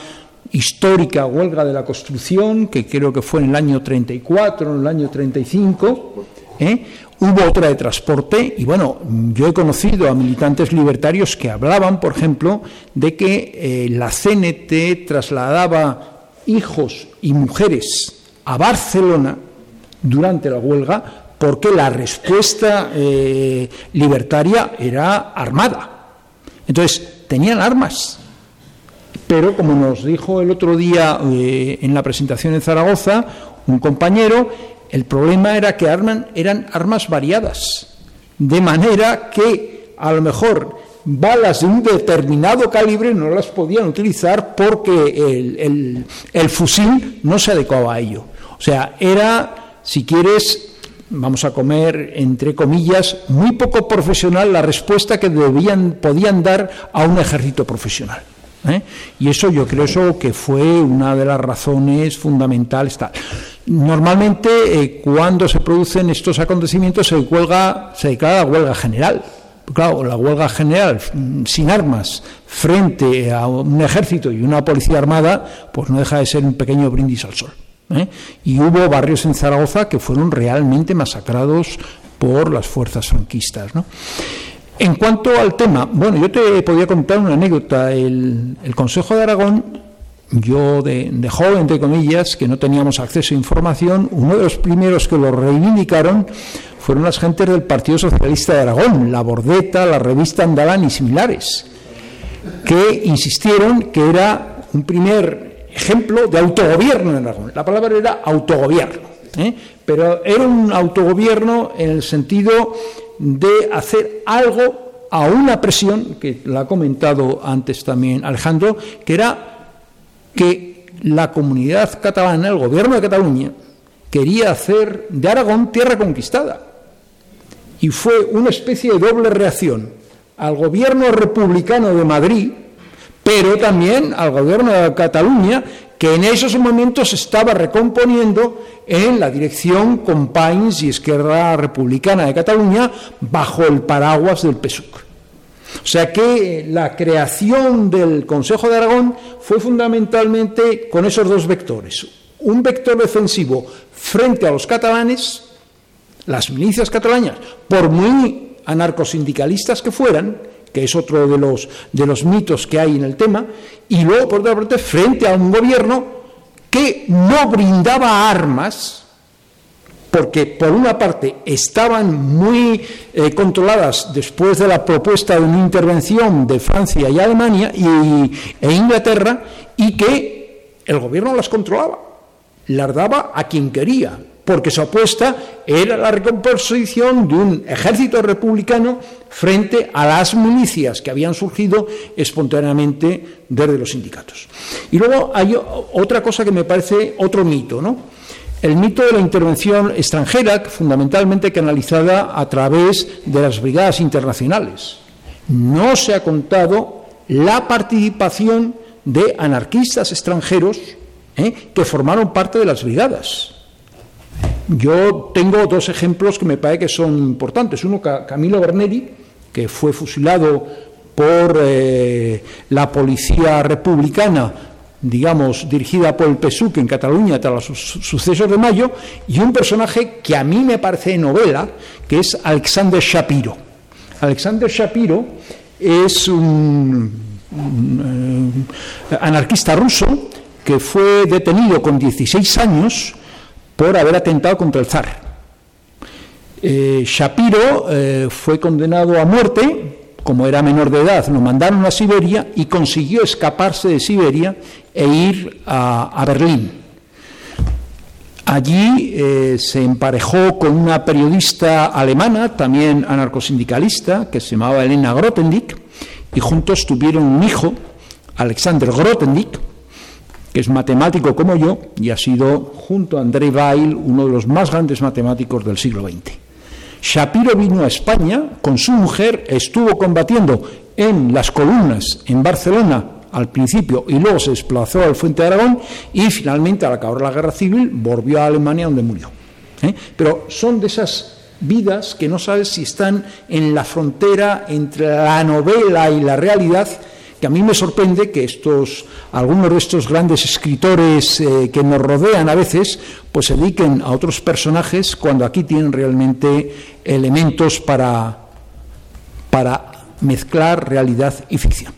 histórica huelga de la construcción, que creo que fue en el año 34, en el año 35. ¿eh? Hubo otra de transporte y bueno, yo he conocido a militantes libertarios que hablaban, por ejemplo, de que eh, la CNT trasladaba hijos y mujeres a Barcelona durante la huelga porque la respuesta eh, libertaria era armada. Entonces, tenían armas. Pero, como nos dijo el otro día eh, en la presentación en Zaragoza, un compañero, el problema era que arman, eran armas variadas. De manera que, a lo mejor, balas de un determinado calibre no las podían utilizar porque el fusil no se adecuaba a ello. O sea, era si quieres, vamos a comer, entre comillas, muy poco profesional la respuesta que debían, podían dar a un ejército profesional. ¿eh? Y eso yo creo eso que fue una de las razones fundamentales. Normalmente, eh, cuando se producen estos acontecimientos, se, huelga, se declara la huelga general. Claro, la huelga general mm, sin armas frente a un ejército y una policía armada, pues no deja de ser un pequeño brindis al sol. ¿Eh? Y hubo barrios en Zaragoza que fueron realmente masacrados por las fuerzas franquistas. En cuanto al tema, bueno, yo te podía contar una anécdota. El, Consejo de Aragón, yo de, joven, entre comillas, que no teníamos acceso a información, uno de los primeros que lo reivindicaron fueron las gentes del Partido Socialista de Aragón, la Bordeta, la revista Andalán y similares, que insistieron que era un primer ejemplo de autogobierno en Aragón. La palabra era autogobierno, ¿eh? pero era un autogobierno en el sentido de hacer algo a una presión, que la ha comentado antes también Alejandro, que era que la comunidad catalana, el gobierno de Cataluña, quería hacer de Aragón tierra conquistada. Y fue una especie de doble reacción al gobierno republicano de Madrid, pero también al gobierno de Cataluña, que en esos momentos estaba recomponiendo en la dirección Companys y Esquerra Republicana de Cataluña bajo el paraguas del PSUC. O sea que la creación del Consejo de Aragón fue fundamentalmente con esos dos vectores. Un vector defensivo frente a los catalanes, las milicias catalanas, por muy anarcosindicalistas que fueran, que es otro de los, de los mitos que hay en el tema, y luego, por otra parte, frente a un gobierno que no brindaba armas, porque por una parte estaban muy eh, controladas después de la propuesta de una intervención de Francia y Alemania y, e Inglaterra, y que el gobierno las controlaba, las daba a quien quería, porque su apuesta era la recomposición de un ejército republicano frente a las milicias que habían surgido espontáneamente desde los sindicatos. Y luego hay otra cosa que me parece otro mito, ¿no? El mito de la intervención extranjera, fundamentalmente canalizada a través de las brigadas internacionales. No se ha contado la participación de anarquistas extranjeros ¿eh? que formaron parte de las brigadas. Yo tengo dos ejemplos que me parece que son importantes. Uno, Camilo Berneri, que fue fusilado por eh, la policía republicana, digamos, dirigida por el PSUC en Cataluña tras los sucesos de mayo, y un personaje que a mí me parece novela, que es Alexander Shapiro. Alexander Shapiro es un eh, anarquista ruso que fue detenido con 16 años por haber atentado contra el zar. Eh, Shapiro eh, fue condenado a muerte, como era menor de edad, lo mandaron a Siberia y consiguió escaparse de Siberia e ir a, Berlín. Allí eh, se emparejó con una periodista alemana, también anarcosindicalista, que se llamaba Elena Grothendieck, y juntos tuvieron un hijo, Alexander Grothendieck, que es matemático como yo y ha sido, junto a André Weil, uno de los más grandes matemáticos del siglo XX. Shapiro vino a España con su mujer, estuvo combatiendo en las columnas en Barcelona al principio y luego se desplazó al Fuente de Aragón y finalmente al acabar la guerra civil volvió a Alemania donde murió. ¿eh? Pero son de esas vidas que no sabes si están en la frontera entre la novela y la realidad, que a mí me sorprende que estos, algunos de estos grandes escritores eh, que nos rodean a veces, pues se dediquen a otros personajes cuando aquí tienen realmente elementos para, para mezclar realidad y ficción.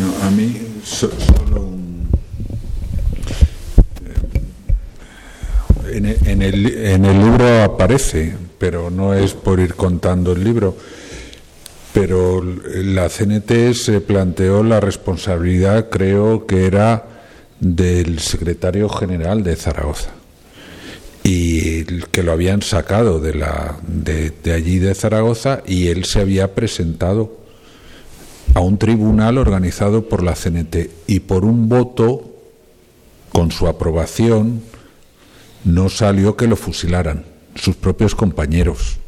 No, a mí solo un... Eh, en, el, en el libro aparece, pero no es por ir contando el libro. Pero la CNT se planteó la responsabilidad, creo que era del secretario general de Zaragoza y que lo habían sacado de, la, de, allí de Zaragoza y él se había presentado a un tribunal organizado por la CNT y por un voto, con su aprobación, no salió que lo fusilaran sus propios compañeros.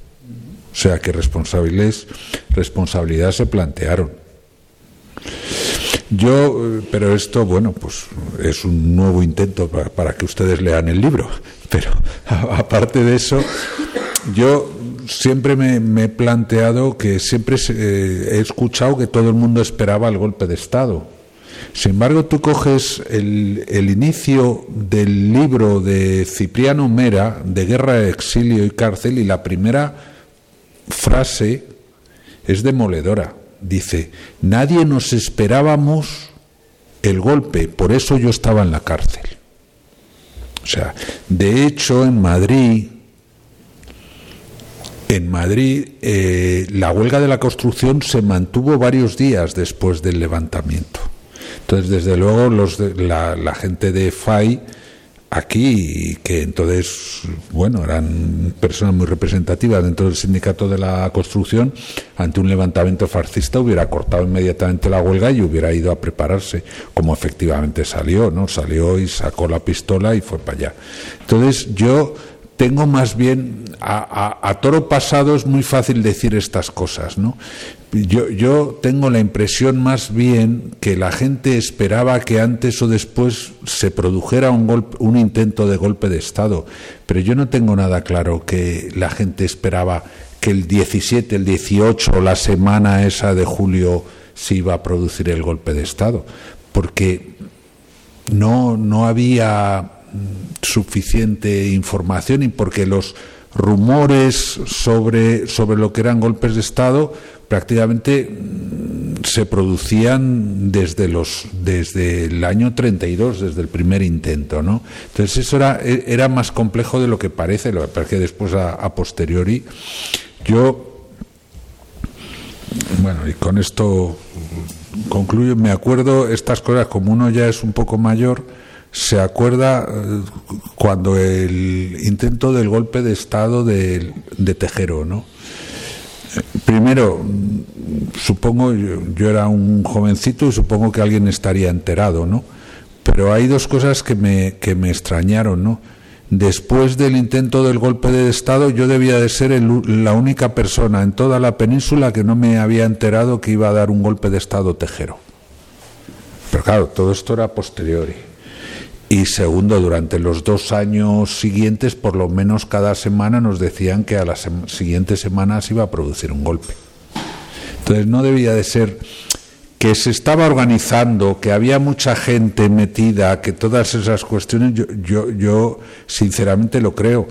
O sea que responsabilidades, responsabilidad se plantearon. Yo, pero esto, bueno, pues es un nuevo intento para, para que ustedes lean el libro. Pero [LAUGHS] aparte de eso, yo siempre me, he planteado que siempre eh, he escuchado que todo el mundo esperaba el golpe de Estado. Sin embargo, tú coges el, el, inicio del libro de Cipriano Mera, de Guerra, Exilio y Cárcel, y la primera frase es demoledora. Dice, nadie nos esperábamos el golpe, por eso yo estaba en la cárcel. O sea, de hecho, en Madrid, en Madrid, eh, la huelga de la construcción se mantuvo varios días después del levantamiento. Entonces, desde luego, los de, la, la, gente de FAI aquí, que entonces, bueno, eran personas muy representativas dentro del sindicato de la construcción, ante un levantamiento fascista hubiera cortado inmediatamente la huelga y hubiera ido a prepararse, como efectivamente salió, ¿no? Salió y sacó la pistola y fue para allá. Entonces, yo tengo más bien a, a, a, toro pasado es muy fácil decir estas cosas, ¿no? Yo, yo tengo la impresión más bien que la gente esperaba que antes o después se produjera un, golpe, un intento de golpe de Estado, pero yo no tengo nada claro que la gente esperaba que el 17, el 18 o la semana esa de julio se iba a producir el golpe de Estado, porque no, no había suficiente información y porque los rumores sobre, sobre lo que eran golpes de Estado prácticamente se producían desde los desde el año 32 desde el primer intento no entonces eso era era más complejo de lo que parece lo que después a, a posteriori yo bueno y con esto concluyo me acuerdo estas cosas como uno ya es un poco mayor se acuerda cuando el intento del golpe de Estado de, de Tejero, ¿no? Primero, supongo, yo, yo, era un jovencito y supongo que alguien estaría enterado, ¿no? Pero hay dos cosas que me, que me extrañaron, ¿no? Después del intento del golpe de Estado, yo debía de ser el, la única persona en toda la península que no me había enterado que iba a dar un golpe de Estado Tejero. Pero claro, todo esto era posteriori. Y segundo, durante los dos años siguientes, por lo menos cada semana nos decían que a las sem siguientes semanas iba a producir un golpe. Entonces no debía de ser que se estaba organizando, que había mucha gente metida, que todas esas cuestiones, yo, yo, yo sinceramente lo creo,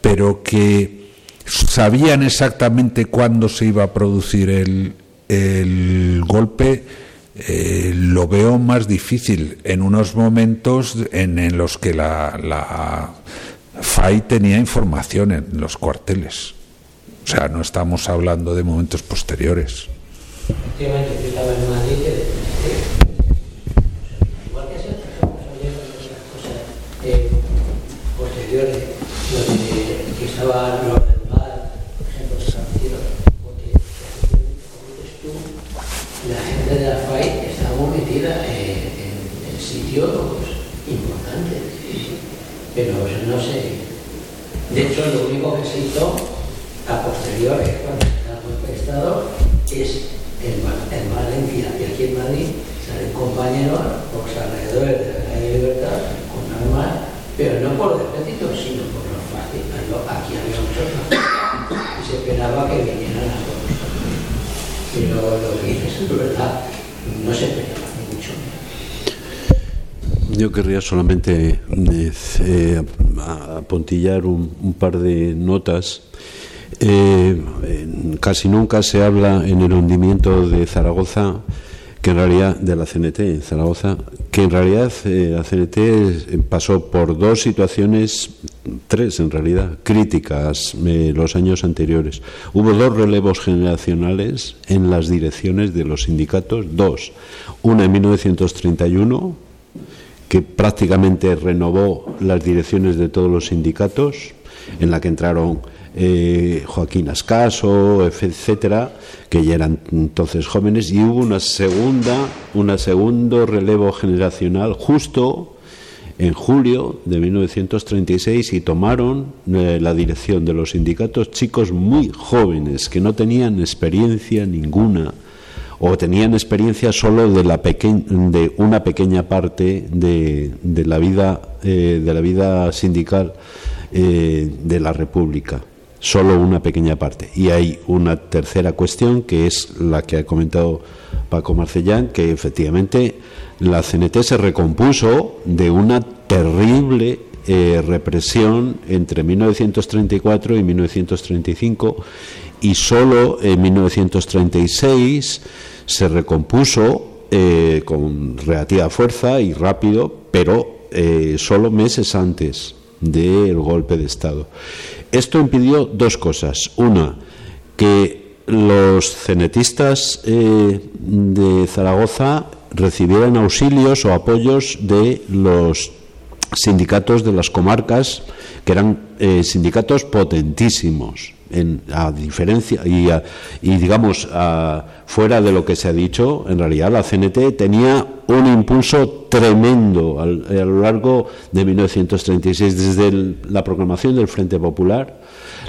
pero que sabían exactamente cuándo se iba a producir el, el golpe eh, lo veo más difícil en unos momentos en, los que la, la, FAI tenía información en los cuarteles. O sea, no estamos hablando de momentos posteriores. posteriores, donde que estaba teólogos importantes, pero no sé. De hecho, lo único que se hizo a posteriores, cuando se da golpe de Estado, es en, Valencia y aquí en Madrid salen compañeros por los alrededores de la calle Libertad con armas, pero no por defecto, sino por los fáciles. Aquí había muchos y se esperaba que vinieran a todos. Pero lo que dices es verdad, no se esperaba. Yo querría solamente eh, eh, apuntillar un, par de notas. Eh, casi nunca se habla en el hundimiento de Zaragoza que en realidad de la CNT en Zaragoza, que en realidad eh, la CNT pasó por dos situaciones, tres en realidad, críticas eh, los años anteriores. Hubo dos relevos generacionales en las direcciones de los sindicatos, dos. Una en 1931, que prácticamente renovó las direcciones de todos los sindicatos, en la que entraron eh, Joaquín Ascaso, etcétera, que ya eran entonces jóvenes, y hubo una segunda, un segundo relevo generacional justo en julio de 1936 y tomaron eh, la dirección de los sindicatos chicos muy jóvenes que no tenían experiencia ninguna o tenían experiencia solo de, la de una pequeña parte de, la vida eh, de la vida sindical de la República solo una pequeña parte. Y hay una tercera cuestión que es la que ha comentado Paco Marcellán, que efectivamente la CNT se recompuso de una terrible eh, represión entre 1934 y 1935 y solo en 1936 se recompuso eh, con relativa fuerza y rápido, pero eh, solo meses antes del golpe de Estado. Esto impidió dos cosas. Una, que los cenetistas eh, de Zaragoza recibieran auxilios o apoyos de los sindicatos de las comarcas, que eran eh, sindicatos potentísimos a diferencia y, y digamos fuera de lo que se ha dicho, en realidad la CNT tenía un impulso tremendo a lo largo de 1936 desde la proclamación del Frente Popular.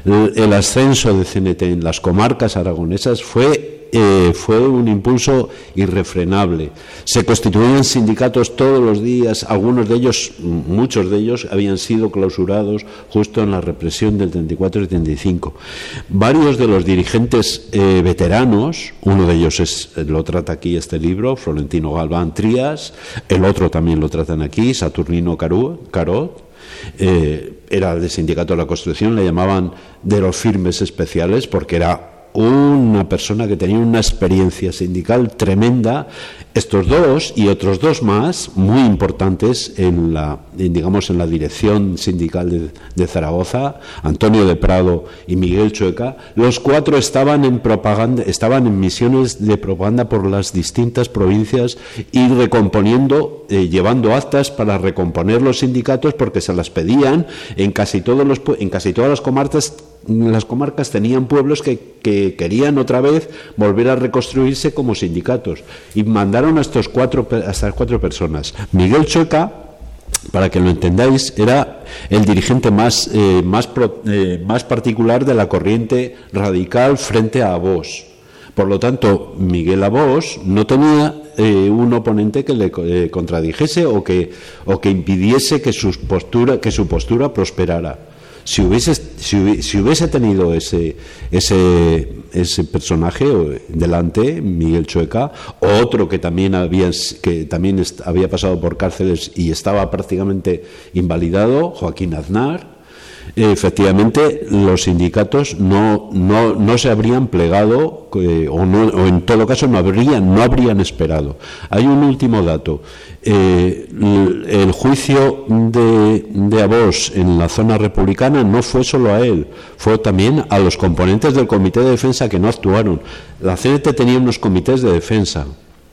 el ascenso de CNT en las comarcas aragonesas fue eh, fue un impulso irrefrenable. Se constituían sindicatos todos los días, algunos de ellos, muchos de ellos, habían sido clausurados justo en la represión del 34 y 35. Varios de los dirigentes eh, veteranos, uno de ellos es, lo trata aquí este libro, Florentino Galván Trías, el otro también lo tratan aquí, Saturnino Carot, eh, era del sindicato de la construcción, le llamaban de los firmes especiales porque era una persona que tenía una experiencia sindical tremenda, estos dos y otros dos más muy importantes en la, digamos, en la dirección sindical de, Zaragoza, Antonio de Prado y Miguel Chueca, los cuatro estaban en propaganda, estaban en misiones de propaganda por las distintas provincias y recomponiendo, eh, llevando actas para recomponer los sindicatos porque se las pedían en casi todos los, en casi todas las comarcas las comarcas tenían pueblos que, querían otra vez volver a reconstruirse como sindicatos y mandaron a, estos cuatro, estas cuatro personas. Miguel Chueca, para que lo entendáis, era el dirigente más, eh, más, eh, más particular de la corriente radical frente a vos. Por lo tanto, Miguel Abos no tenía eh, un oponente que le contradijese o que, o que impidiese que su postura, que su postura prosperara si hubiese, si, hubiese tenido ese, ese, ese personaje delante, Miguel Chueca, otro que también, había, que también había pasado por cárceles y estaba prácticamente invalidado, Joaquín Aznar, efectivamente los sindicatos no, no, no se habrían plegado eh, o, no, o, en todo caso no habrían, no habrían esperado. Hay un último dato. Eh, el juicio de, de en la zona republicana no fue solo a él, fue también a los componentes del Comité de Defensa que no actuaron. La CNT tenía unos comités de defensa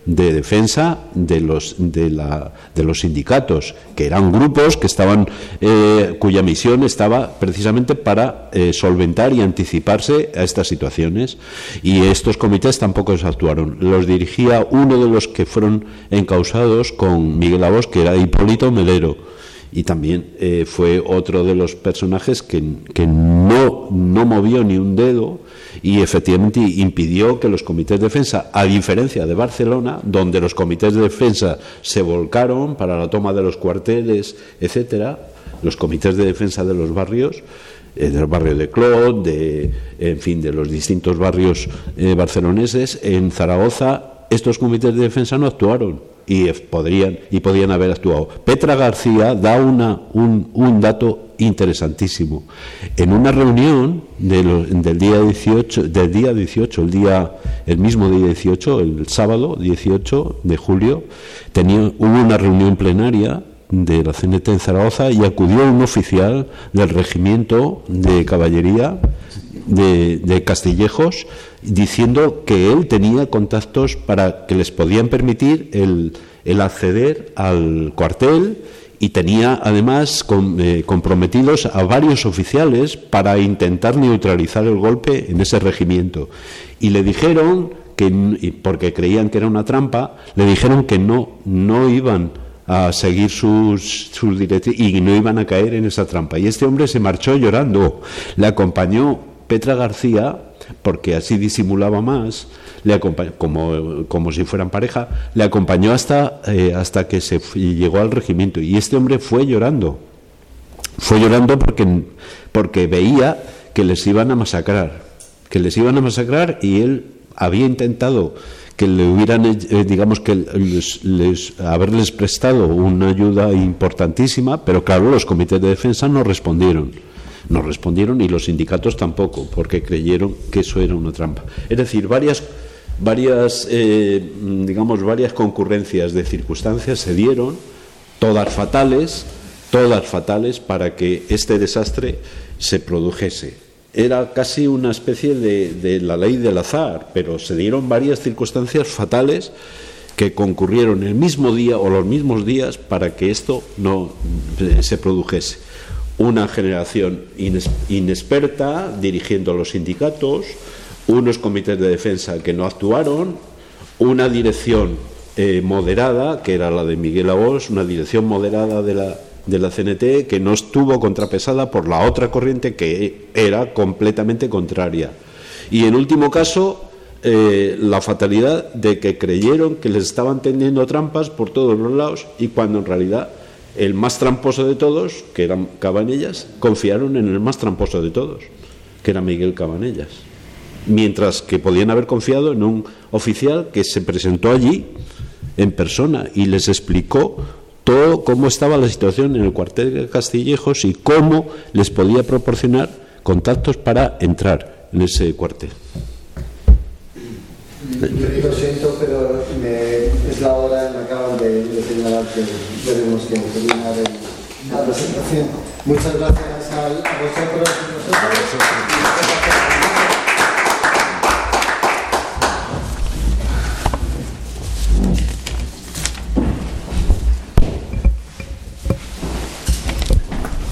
de defensa de los, de, la, de los sindicatos, que eran grupos que estaban, eh, cuya misión estaba precisamente para eh, solventar y anticiparse a estas situaciones. Y estos comités tampoco se actuaron. Los dirigía uno de los que fueron encausados con Miguel Abos, que era Hipólito Melero y también eh, fue otro de los personajes que, que no, no, movió ni un dedo y efectivamente impidió que los comités de defensa, a diferencia de Barcelona, donde los comités de defensa se volcaron para la toma de los cuarteles, etcétera, los comités de defensa de los barrios, eh, del barrio de Clot, de, en fin, de los distintos barrios eh, barceloneses, en Zaragoza estos comités de defensa no actuaron y podrían, y podían haber actuado. Petra García da una, un, dato interesantísimo. En una reunión del, día 18, del día 18, el, día, el mismo día 18, el sábado 18 de julio, tenía, hubo una reunión plenaria de la CNT en Zaragoza y acudió un oficial del regimiento de caballería de, Castillejos diciendo que él tenía contactos para que les podían permitir el, acceder al cuartel y tenía además eh, comprometidos a varios oficiales para intentar neutralizar el golpe en ese regimiento. Y le dijeron que, porque creían que era una trampa, le dijeron que no, no iban a seguir sus, sus directrices y no iban a caer en esa trampa. Y este hombre se marchó llorando, le acompañó Petra García, porque así disimulaba más, le como, como si fueran pareja, le acompañó hasta, eh, hasta que se llegó al regimiento. Y este hombre fue llorando. Fue llorando porque, porque veía que les iban a masacrar, que les iban a masacrar y él había intentado que le hubieran, eh, digamos que les, haberles prestado una ayuda importantísima, pero claro, los comités de defensa no respondieron. No respondieron y los sindicatos tampoco, porque creyeron que eso era una trampa. Es decir, varias, varias eh, digamos, varias concurrencias de circunstancias se dieron, todas fatales, todas fatales para que este desastre se produjese. Era casi una especie de, de la ley del azar, pero se dieron varias circunstancias fatales que concurrieron el mismo día o los mismos días para que esto no eh, se produjese una generación inexperta dirigiendo los sindicatos, unos comités de defensa que no actuaron, una dirección eh, moderada, que era la de Miguel Abos, una dirección moderada de la, de la CNT, que no estuvo contrapesada por la otra corriente que era completamente contraria. Y en último caso, eh, la fatalidad de que creyeron que les estaban tendiendo trampas por todos los lados y cuando en realidad el más tramposo de todos, que eran Cabanellas, confiaron en el más tramposo de todos, que era Miguel Cabanellas. Mientras que podían haber confiado en un oficial que se presentó allí en persona y les explicó todo cómo estaba la situación en el cuartel de Castillejos y cómo les podía proporcionar contactos para entrar en ese cuartel. Lo siento, pero es la hora en acaban de, señalar que tenemos que terminar la presentación. Muchas gracias a, vosotros y